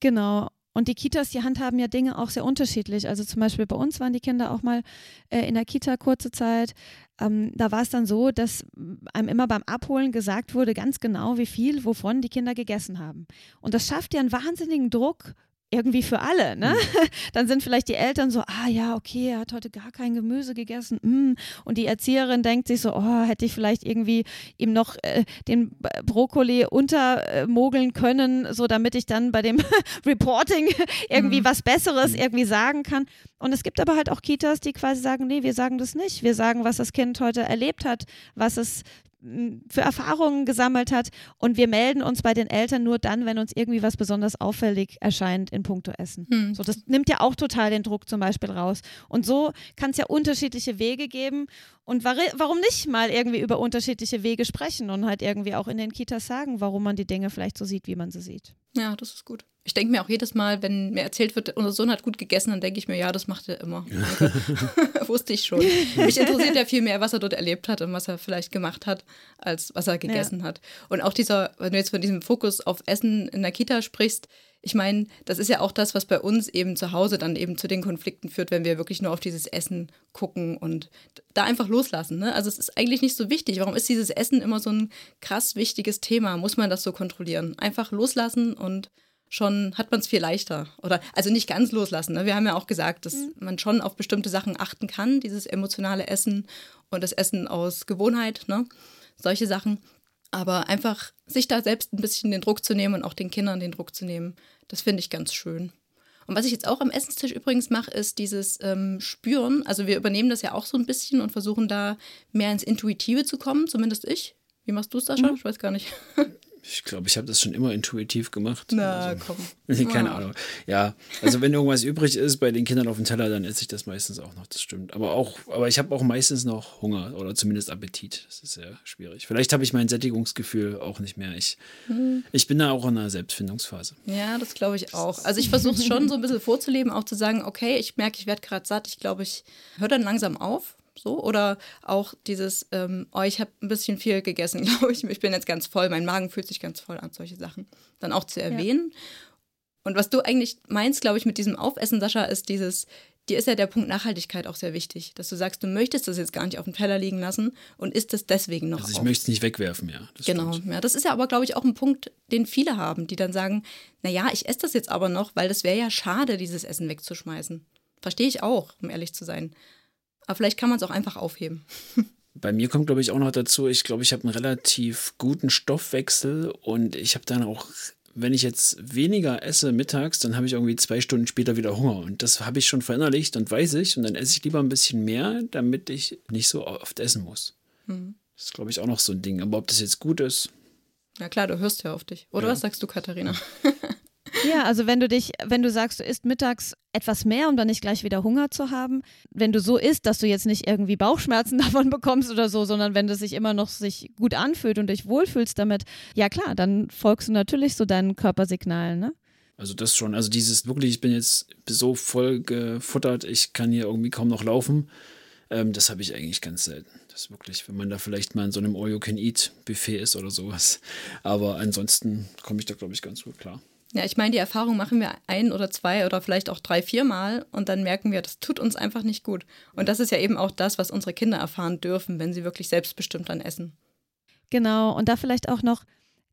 Genau. Und die Kitas, die handhaben ja Dinge auch sehr unterschiedlich. Also zum Beispiel bei uns waren die Kinder auch mal äh, in der Kita kurze Zeit. Ähm, da war es dann so, dass einem immer beim Abholen gesagt wurde, ganz genau, wie viel, wovon die Kinder gegessen haben. Und das schafft ja einen wahnsinnigen Druck irgendwie für alle, ne? Mhm. Dann sind vielleicht die Eltern so, ah ja, okay, er hat heute gar kein Gemüse gegessen. Mm. Und die Erzieherin denkt sich so, oh, hätte ich vielleicht irgendwie ihm noch äh, den Brokkoli untermogeln können, so damit ich dann bei dem Reporting irgendwie Mhm. was Besseres irgendwie sagen kann. Und es gibt aber halt auch Kitas, die quasi sagen, nee, wir sagen das nicht. Wir sagen, was das Kind heute erlebt hat, was es für Erfahrungen gesammelt hat und wir melden uns bei den Eltern nur dann, wenn uns irgendwie was besonders auffällig erscheint in puncto Essen. Hm. So, das nimmt ja auch total den Druck zum Beispiel raus. Und so kann es ja unterschiedliche Wege geben. Und warum nicht mal irgendwie über unterschiedliche Wege sprechen und halt irgendwie auch in den Kitas sagen, warum man die Dinge vielleicht so sieht, wie man sie sieht. Ja, das ist gut. Ich denke mir auch jedes Mal, wenn mir erzählt wird, unser Sohn hat gut gegessen, dann denke ich mir, ja, das macht er immer. Wusste ich schon. Mich interessiert ja viel mehr, was er dort erlebt hat und was er vielleicht gemacht hat, als was er gegessen hat. Und auch dieser, wenn du jetzt von diesem Fokus auf Essen in der Kita sprichst, ich meine, das ist ja auch das, was bei uns eben zu Hause dann eben zu den Konflikten führt, wenn wir wirklich nur auf dieses Essen gucken und da einfach loslassen. Ne? Also es ist eigentlich nicht so wichtig. Warum ist dieses Essen immer so ein krass wichtiges Thema? Muss man das so kontrollieren? Einfach loslassen und schon hat man es viel leichter. Oder also nicht ganz loslassen. Ne? Wir haben ja auch gesagt, dass man schon auf bestimmte Sachen achten kann, dieses emotionale Essen und das Essen aus Gewohnheit, ne? Solche Sachen. Aber einfach sich da selbst ein bisschen den Druck zu nehmen und auch den Kindern den Druck zu nehmen, das finde ich ganz schön. Und was ich jetzt auch am Essenstisch übrigens mache, ist dieses ähm, Spüren. Also wir übernehmen das ja auch so ein bisschen und versuchen da mehr ins Intuitive zu kommen, zumindest ich. Wie machst du es, Sascha? Ich weiß gar nicht. Ich glaube, ich habe das schon immer intuitiv gemacht. Na, Also, komm. Keine Ah. Ahnung. Ja, also wenn irgendwas übrig ist bei den Kindern auf dem Teller, dann esse ich das meistens auch noch, das stimmt. Aber auch, aber ich habe auch meistens noch Hunger oder zumindest Appetit. Das ist sehr schwierig. Vielleicht habe ich mein Sättigungsgefühl auch nicht mehr. Ich, Hm. ich bin da auch in einer Selbstfindungsphase. Ja, das glaube ich auch. Also ich versuche es schon so ein bisschen vorzuleben, auch zu sagen, okay, ich merke, ich werde gerade satt. Ich glaube, ich höre dann langsam auf. So, oder auch dieses, ähm, oh, ich habe ein bisschen viel gegessen, glaube ich. Ich bin jetzt ganz voll, mein Magen fühlt sich ganz voll an, solche Sachen. Dann auch zu erwähnen. Und was du eigentlich meinst, glaube ich, mit diesem Aufessen, Sascha, ist dieses, dir ist ja der Punkt Nachhaltigkeit auch sehr wichtig, dass du sagst, du möchtest das jetzt gar nicht auf dem Teller liegen lassen und isst es deswegen noch Also ich auf. möchte es nicht wegwerfen, ja. Genau, stimmt. ja, das ist ja aber, glaube ich, auch ein Punkt, den viele haben, die dann sagen, naja, ich esse das jetzt aber noch, weil das wäre ja schade, dieses Essen wegzuschmeißen. Verstehe ich auch, um ehrlich zu sein. Aber vielleicht kann man es auch einfach aufheben. Bei mir kommt, glaube ich, auch noch dazu, ich glaube, ich habe einen relativ guten Stoffwechsel und ich habe dann auch, wenn ich jetzt weniger esse mittags, dann habe ich irgendwie zwei Stunden später wieder Hunger. Und das habe ich schon verinnerlicht und weiß ich. Und dann esse ich lieber ein bisschen mehr, damit ich nicht so oft essen muss. Hm. Das ist, glaube ich, auch noch so ein Ding. Aber ob das jetzt gut ist, Na klar, du hörst ja auf dich. Oder Ja. was sagst du, Katharina? Ja, also wenn du dich, wenn du sagst, du isst mittags etwas mehr, um dann nicht gleich wieder Hunger zu haben, wenn du so isst, dass du jetzt nicht irgendwie Bauchschmerzen davon bekommst oder so, sondern wenn das sich immer noch sich gut anfühlt und dich wohlfühlst damit, ja klar, dann folgst du natürlich so deinen Körpersignalen, ne? also das schon. Also dieses wirklich, ich bin jetzt so voll gefuttert, ich kann hier irgendwie kaum noch laufen. Ähm, das habe ich eigentlich ganz selten. Das wirklich, wenn man da vielleicht mal in so einem All-You-Can-Eat-Buffet ist oder sowas. Aber ansonsten komme ich da, glaube ich, ganz gut klar. Ja, ich meine, die Erfahrung machen wir ein oder zwei oder vielleicht auch drei, viermal und dann merken wir, das tut uns einfach nicht gut. Und das ist ja eben auch das, was unsere Kinder erfahren dürfen, wenn sie wirklich selbstbestimmt dann essen. Genau, und da vielleicht auch noch,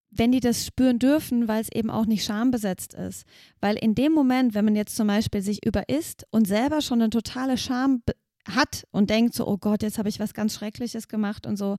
wenn die das spüren dürfen, weil es eben auch nicht schambesetzt ist. Weil in dem Moment, wenn man jetzt zum Beispiel sich überisst und selber schon eine totale Scham hat und denkt so, oh Gott, jetzt habe ich was ganz Schreckliches gemacht und so,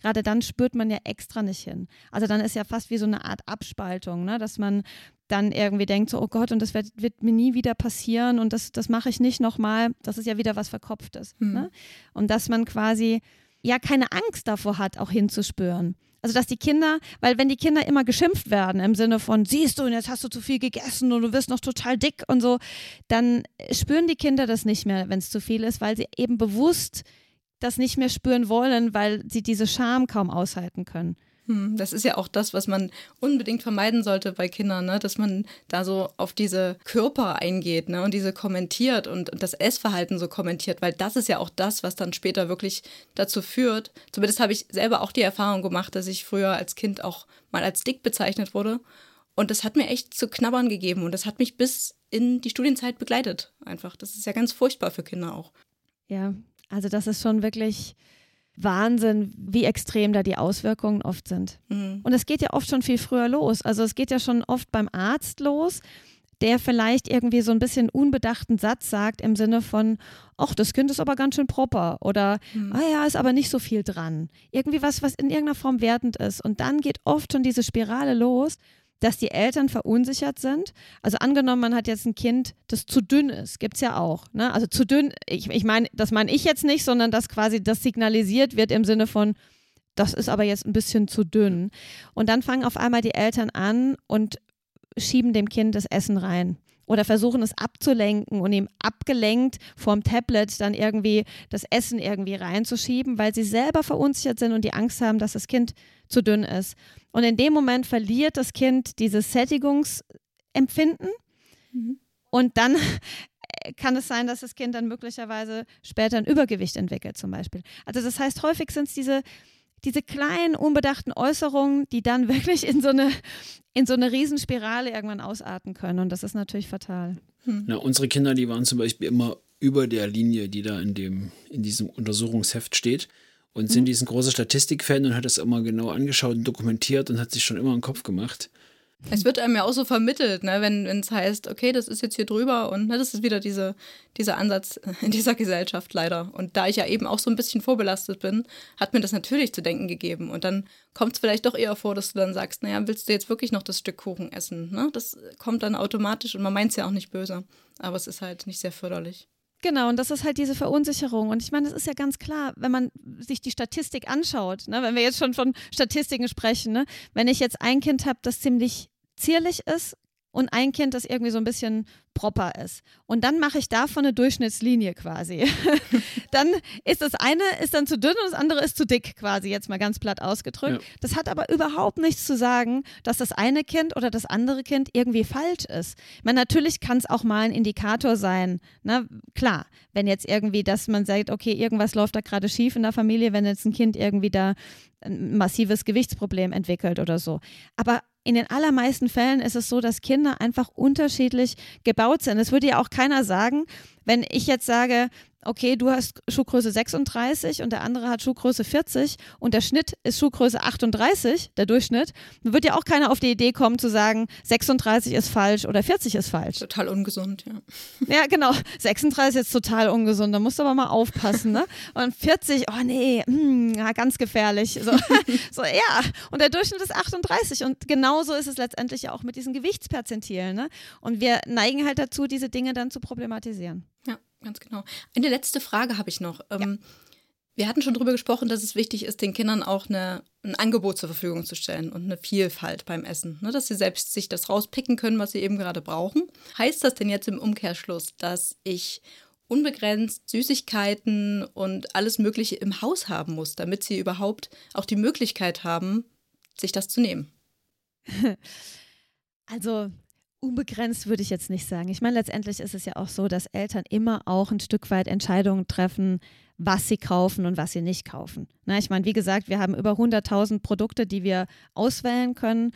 gerade dann spürt man ja extra nicht hin. Also dann ist ja fast wie so eine Art Abspaltung, ne? dass man dann irgendwie denkt so, oh Gott, und das wird, wird mir nie wieder passieren und das, das mache ich nicht nochmal. Das ist ja wieder was Verkopftes. Hm. Ne? Und dass man quasi ja keine Angst davor hat, auch hinzuspüren. Also dass die Kinder, weil wenn die Kinder immer geschimpft werden im Sinne von, siehst du, und jetzt hast du zu viel gegessen und du wirst noch total dick und so, dann spüren die Kinder das nicht mehr, wenn es zu viel ist, weil sie eben bewusst das nicht mehr spüren wollen, weil sie diese Scham kaum aushalten können. Hm, Das ist ja auch das, was man unbedingt vermeiden sollte bei Kindern, ne? dass man da so auf diese Körper eingeht ne? und diese kommentiert und das Essverhalten so kommentiert, weil das ist ja auch das, was dann später wirklich dazu führt. Zumindest habe ich selber auch die Erfahrung gemacht, dass ich früher als Kind auch mal als dick bezeichnet wurde. Und das hat mir echt zu knabbern gegeben und das hat mich bis in die Studienzeit begleitet. Einfach. Das ist ja ganz furchtbar für Kinder auch. Ja, also das ist schon wirklich Wahnsinn, wie extrem da die Auswirkungen oft sind. Mhm. Und es geht ja oft schon viel früher los. Also es geht ja schon oft beim Arzt los, der vielleicht irgendwie so ein bisschen unbedachten Satz sagt im Sinne von, ach, das Kind ist aber ganz schön proper oder, mhm. ah ja, ist aber nicht so viel dran. Irgendwie was, was in irgendeiner Form wertend ist. Und dann geht oft schon diese Spirale los, dass die Eltern verunsichert sind. Also angenommen, man hat jetzt ein Kind, das zu dünn ist, gibt es ja auch. Ne? Also zu dünn, ich, ich meine, das meine ich jetzt nicht, sondern dass quasi das signalisiert wird im Sinne von, das ist aber jetzt ein bisschen zu dünn. Und dann fangen auf einmal die Eltern an und schieben dem Kind das Essen rein oder versuchen es abzulenken und ihm abgelenkt vorm Tablet dann irgendwie das Essen irgendwie reinzuschieben, weil sie selber verunsichert sind und die Angst haben, dass das Kind zu dünn ist. Und in dem Moment verliert das Kind dieses Sättigungsempfinden mhm. und dann kann es sein, dass das Kind dann möglicherweise später ein Übergewicht entwickelt zum Beispiel. Also das heißt, häufig sind es diese diese kleinen, unbedachten Äußerungen, die dann wirklich in so eine, in so eine Riesenspirale irgendwann ausarten können. Und das ist natürlich fatal. Hm. Na, unsere Kinder, die waren zum Beispiel immer über der Linie, die da in, dem, in diesem Untersuchungsheft steht. Und sind mhm. diesen großen Statistikfan und hat das immer genau angeschaut und dokumentiert und hat sich schon immer einen Kopf gemacht. Es wird einem ja auch so vermittelt, ne, wenn es heißt, okay, das ist jetzt hier drüber und ne, das ist wieder diese, dieser Ansatz in dieser Gesellschaft leider. Und da ich ja eben auch so ein bisschen vorbelastet bin, hat mir das natürlich zu denken gegeben. Und dann kommt es vielleicht doch eher vor, dass du dann sagst, naja, willst du jetzt wirklich noch das Stück Kuchen essen? Ne? Das kommt dann automatisch und man meint es ja auch nicht böse. Aber es ist halt nicht sehr förderlich. Genau, und das ist halt diese Verunsicherung. Und ich meine, es ist ja ganz klar, wenn man sich die Statistik anschaut, ne, wenn wir jetzt schon von Statistiken sprechen, ne, wenn ich jetzt ein Kind habe, das ziemlich zierlich ist, und ein Kind, das irgendwie so ein bisschen proper ist. Und dann mache ich davon eine Durchschnittslinie quasi. dann ist das eine ist dann zu dünn und das andere ist zu dick quasi, jetzt mal ganz platt ausgedrückt. Ja. Das hat aber überhaupt nichts zu sagen, dass das eine Kind oder das andere Kind irgendwie falsch ist. Ich meine, natürlich kann es auch mal ein Indikator sein. Ne? Klar, wenn jetzt irgendwie, dass man sagt, okay, irgendwas läuft da gerade schief in der Familie, wenn jetzt ein Kind irgendwie da ein massives Gewichtsproblem entwickelt oder so. Aber in den allermeisten Fällen ist es so, dass Kinder einfach unterschiedlich gebaut sind. Es würde ja auch keiner sagen, wenn ich jetzt sage, okay, du hast Schuhgröße 36 und der andere hat Schuhgröße 40 und der Schnitt ist Schuhgröße 38, der Durchschnitt, dann wird ja auch keiner auf die Idee kommen zu sagen, 36 ist falsch oder 40 ist falsch. Total ungesund, ja. Ja, genau. 36 ist total ungesund, da musst du aber mal aufpassen, ne? Und 40, oh nee, hm, ja, ganz gefährlich. So, so, ja. Und der Durchschnitt ist 38 und genauso ist es letztendlich ja auch mit diesen Gewichtsperzentilen, ne? Und wir neigen halt dazu, diese Dinge dann zu problematisieren. Ganz genau. Eine letzte Frage habe ich noch. Ähm, ja. Wir hatten schon darüber gesprochen, dass es wichtig ist, den Kindern auch eine, ein Angebot zur Verfügung zu stellen und eine Vielfalt beim Essen. Ne, dass sie selbst sich das rauspicken können, was sie eben gerade brauchen. Heißt das denn jetzt im Umkehrschluss, dass ich unbegrenzt Süßigkeiten und alles Mögliche im Haus haben muss, damit sie überhaupt auch die Möglichkeit haben, sich das zu nehmen? Also unbegrenzt würde ich jetzt nicht sagen. Ich meine, letztendlich ist es ja auch so, dass Eltern immer auch ein Stück weit Entscheidungen treffen, was sie kaufen und was sie nicht kaufen. Na, ich meine, wie gesagt, wir haben über 100.000 Produkte, die wir auswählen können.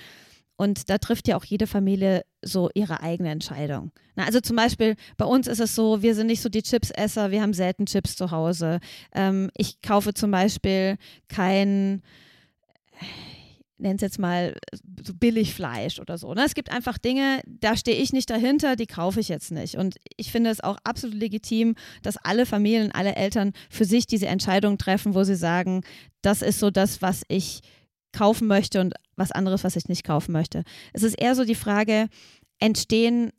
Und da trifft ja auch jede Familie so ihre eigene Entscheidung. Na, also zum Beispiel bei uns ist es so, wir sind nicht so die Chipsesser, wir haben selten Chips zu Hause. Ähm, ich kaufe zum Beispiel kein nenne es jetzt mal so Billigfleisch oder so. Ne? Es gibt einfach Dinge, da stehe ich nicht dahinter, die kaufe ich jetzt nicht. Und ich finde es auch absolut legitim, dass alle Familien, alle Eltern für sich diese Entscheidung treffen, wo sie sagen, das ist so das, was ich kaufen möchte und was anderes, was ich nicht kaufen möchte. Es ist eher so die Frage, entstehen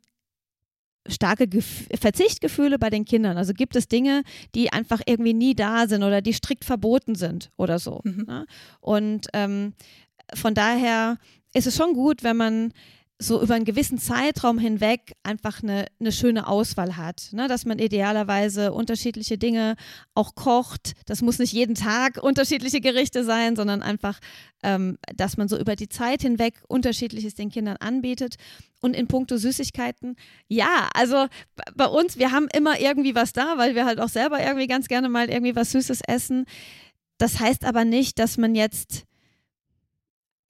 starke Gef Verzichtgefühle bei den Kindern? Also gibt es Dinge, die einfach irgendwie nie da sind oder die strikt verboten sind oder so? Mhm. Ne? Und ähm, von daher ist es schon gut, wenn man so über einen gewissen Zeitraum hinweg einfach eine, eine schöne Auswahl hat. Ne? Dass man idealerweise unterschiedliche Dinge auch kocht. Das muss nicht jeden Tag unterschiedliche Gerichte sein, sondern einfach, ähm, dass man so über die Zeit hinweg unterschiedliches den Kindern anbietet. Und in puncto Süßigkeiten, ja, also bei uns, wir haben immer irgendwie was da, weil wir halt auch selber irgendwie ganz gerne mal irgendwie was Süßes essen. Das heißt aber nicht, dass man jetzt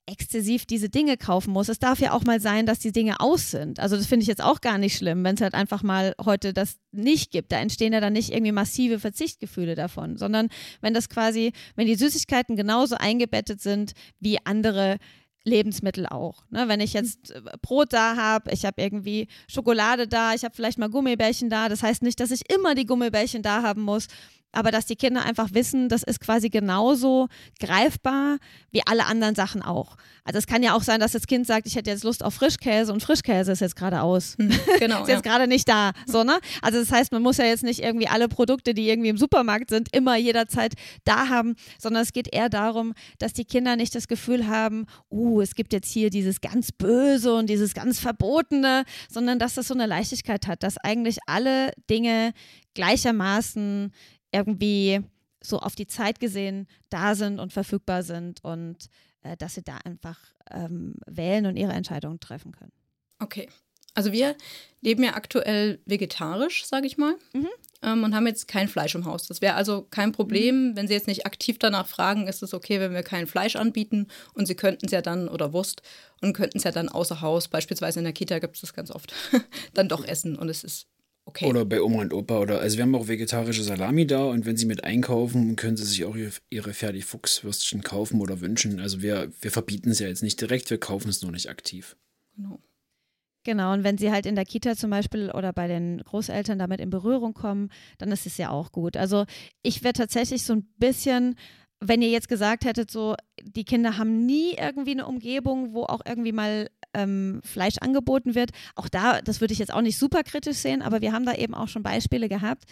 exzessiv diese Dinge kaufen muss. Es darf ja auch mal sein, dass die Dinge aus sind. Also das finde ich jetzt auch gar nicht schlimm, wenn es halt einfach mal heute das nicht gibt. Da entstehen ja dann nicht irgendwie massive Verzichtgefühle davon, sondern wenn das quasi, wenn die Süßigkeiten genauso eingebettet sind wie andere Lebensmittel auch. Ne? Wenn ich jetzt äh, Brot da habe, ich habe irgendwie Schokolade da, ich habe vielleicht mal Gummibärchen da. Das heißt nicht, dass ich immer die Gummibärchen da haben muss, aber dass die Kinder einfach wissen, das ist quasi genauso greifbar wie alle anderen Sachen auch. Also es kann ja auch sein, dass das Kind sagt, ich hätte jetzt Lust auf Frischkäse und Frischkäse ist jetzt gerade aus. Hm, genau. ist jetzt ja. gerade nicht da. So, ne? Also das heißt, man muss ja jetzt nicht irgendwie alle Produkte, die irgendwie im Supermarkt sind, immer jederzeit da haben, sondern es geht eher darum, dass die Kinder nicht das Gefühl haben, uh, es gibt jetzt hier dieses ganz Böse und dieses ganz Verbotene, sondern dass das so eine Leichtigkeit hat, dass eigentlich alle Dinge gleichermaßen irgendwie so auf die Zeit gesehen da sind und verfügbar sind und äh, dass sie da einfach ähm, wählen und ihre Entscheidungen treffen können. Okay. Also wir leben ja aktuell vegetarisch, sage ich mal, mhm. ähm, und haben jetzt kein Fleisch im Haus. Das wäre also kein Problem, mhm. wenn Sie jetzt nicht aktiv danach fragen, ist es okay, wenn wir kein Fleisch anbieten und Sie könnten es ja dann, oder Wurst, und könnten es ja dann außer Haus, beispielsweise in der Kita gibt es das ganz oft, dann doch essen und es ist Okay. Oder bei Oma und Opa. Oder, also wir haben auch vegetarische Salami da und wenn sie mit einkaufen, können sie sich auch ihre, ihre Fertig-Fuchs-Würstchen kaufen oder wünschen. Also wir, wir verbieten es ja jetzt nicht direkt, wir kaufen es nur nicht aktiv. Genau. Genau, und wenn sie halt in der Kita zum Beispiel oder bei den Großeltern damit in Berührung kommen, dann ist es ja auch gut. Also ich wäre tatsächlich so ein bisschen, wenn ihr jetzt gesagt hättet, so, die Kinder haben nie irgendwie eine Umgebung, wo auch irgendwie mal ähm, Fleisch angeboten wird. Auch da, das würde ich jetzt auch nicht super kritisch sehen, aber wir haben da eben auch schon Beispiele gehabt,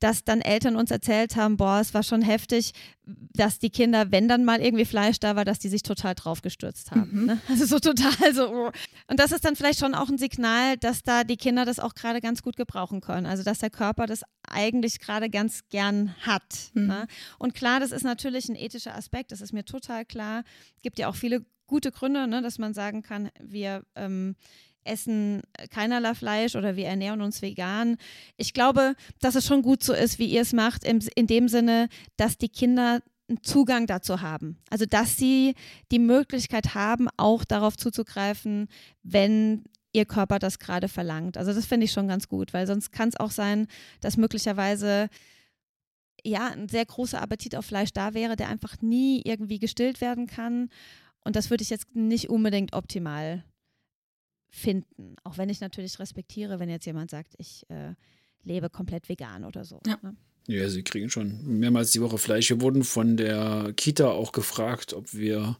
dass dann Eltern uns erzählt haben, boah, es war schon heftig, dass die Kinder, wenn dann mal irgendwie Fleisch da war, dass die sich total drauf gestürzt haben. Mhm. Ne? Also so total so. Oh. Und das ist dann vielleicht schon auch ein Signal, dass da die Kinder das auch gerade ganz gut gebrauchen können. Also dass der Körper das eigentlich gerade ganz gern hat. Mhm. Ne? Und klar, das ist natürlich ein ethischer Aspekt, das ist mir total klar. Es gibt ja auch viele gute Gründe, ne, dass man sagen kann, wir ähm, essen keinerlei Fleisch oder wir ernähren uns vegan. Ich glaube, dass es schon gut so ist, wie ihr es macht, im, in dem Sinne, dass die Kinder einen Zugang dazu haben. Also, dass sie die Möglichkeit haben, auch darauf zuzugreifen, wenn ihr Körper das gerade verlangt. Also, das finde ich schon ganz gut, weil sonst kann es auch sein, dass möglicherweise ja ein sehr großer Appetit auf Fleisch da wäre, der einfach nie irgendwie gestillt werden kann. Und das würde ich jetzt nicht unbedingt optimal finden. Auch wenn ich natürlich respektiere, wenn jetzt jemand sagt, ich äh, lebe komplett vegan oder so. Ja. Ne? ja, sie kriegen schon mehrmals die Woche Fleisch. Wir wurden von der Kita auch gefragt, ob wir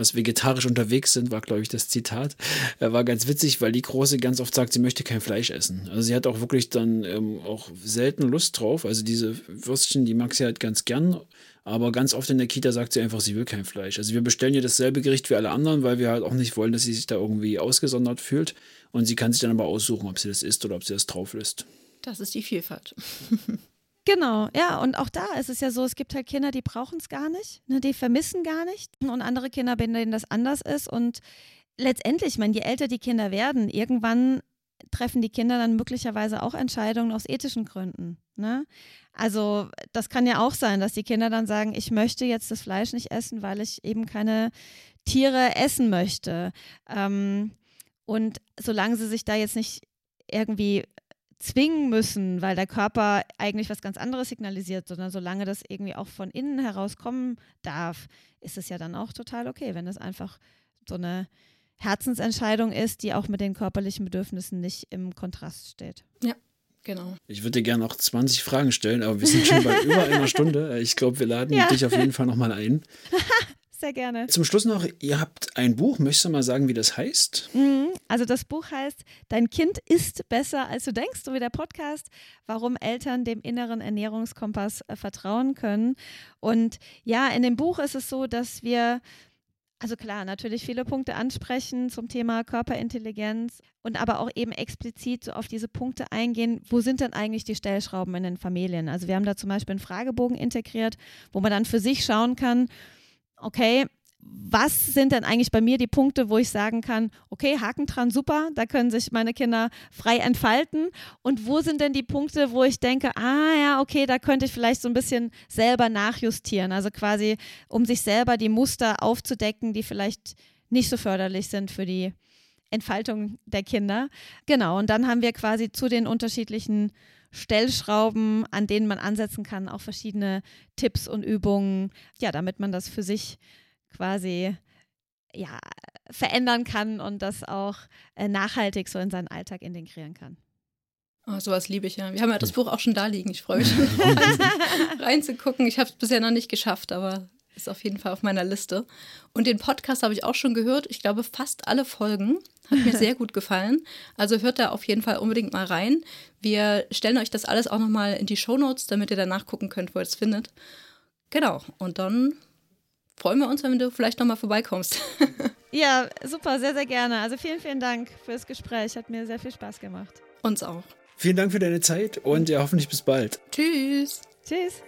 was vegetarisch unterwegs sind, war, glaube ich, das Zitat. Er war ganz witzig, weil die Große ganz oft sagt, sie möchte kein Fleisch essen. Also sie hat auch wirklich dann ähm, auch selten Lust drauf. Also diese Würstchen, die mag sie halt ganz gern. Aber ganz oft in der Kita sagt sie einfach, sie will kein Fleisch. Also wir bestellen ihr dasselbe Gericht wie alle anderen, weil wir halt auch nicht wollen, dass sie sich da irgendwie ausgesondert fühlt. Und sie kann sich dann aber aussuchen, ob sie das isst oder ob sie das drauf lässt. Das ist die Vielfalt. Genau, ja, und auch da ist es ja so, es gibt halt Kinder, die brauchen es gar nicht, ne, die vermissen gar nicht und andere Kinder, bei denen das anders ist und letztendlich, ich meine, je älter die Kinder werden, irgendwann treffen die Kinder dann möglicherweise auch Entscheidungen aus ethischen Gründen. Ne? Also das kann ja auch sein, dass die Kinder dann sagen, ich möchte jetzt das Fleisch nicht essen, weil ich eben keine Tiere essen möchte. Ähm, und solange sie sich da jetzt nicht irgendwie zwingen müssen, weil der Körper eigentlich was ganz anderes signalisiert, sondern solange das irgendwie auch von innen heraus kommen darf, ist es ja dann auch total okay, wenn es einfach so eine Herzensentscheidung ist, die auch mit den körperlichen Bedürfnissen nicht im Kontrast steht. Ja. Genau. Ich würde dir gerne noch 20 Fragen stellen, aber wir sind schon bei über einer Stunde. Ich glaube, wir laden ja. dich auf jeden Fall nochmal ein. Sehr gerne. Zum Schluss noch, ihr habt ein Buch. Möchtest du mal sagen, wie das heißt? Mhm. Also das Buch heißt Dein Kind ist besser, als du denkst, so wie der Podcast, warum Eltern dem inneren Ernährungskompass äh, vertrauen können. Und ja, in dem Buch ist es so, dass wir also klar, natürlich viele Punkte ansprechen zum Thema Körperintelligenz und aber auch eben explizit so auf diese Punkte eingehen, wo sind denn eigentlich die Stellschrauben in den Familien? Also wir haben da zum Beispiel einen Fragebogen integriert, wo man dann für sich schauen kann, okay, was sind denn eigentlich bei mir die Punkte, wo ich sagen kann, okay, Haken dran, super, da können sich meine Kinder frei entfalten. Und wo sind denn die Punkte, wo ich denke, ah ja, okay, da könnte ich vielleicht so ein bisschen selber nachjustieren. Also quasi, um sich selber die Muster aufzudecken, die vielleicht nicht so förderlich sind für die Entfaltung der Kinder. Genau, und dann haben wir quasi zu den unterschiedlichen Stellschrauben, an denen man ansetzen kann, auch verschiedene Tipps und Übungen, ja, damit man das für sich quasi ja, verändern kann und das auch äh, nachhaltig so in seinen Alltag integrieren kann. Oh, sowas liebe ich ja. Wir haben ja das Buch auch schon da liegen. Ich freue mich schon reinzugucken. Ich habe es bisher noch nicht geschafft, aber ist auf jeden Fall auf meiner Liste. Und den Podcast habe ich auch schon gehört. Ich glaube, fast alle Folgen. Hat mir sehr gut gefallen. Also hört da auf jeden Fall unbedingt mal rein. Wir stellen euch das alles auch nochmal in die Shownotes, damit ihr danach gucken könnt, wo ihr es findet. Genau. Und dann freuen wir uns, wenn du vielleicht nochmal vorbeikommst. ja, super, sehr, sehr gerne. Also vielen, vielen Dank fürs Gespräch. Hat mir sehr viel Spaß gemacht. Uns auch. Vielen Dank für deine Zeit und ja, hoffentlich bis bald. Tschüss. Tschüss.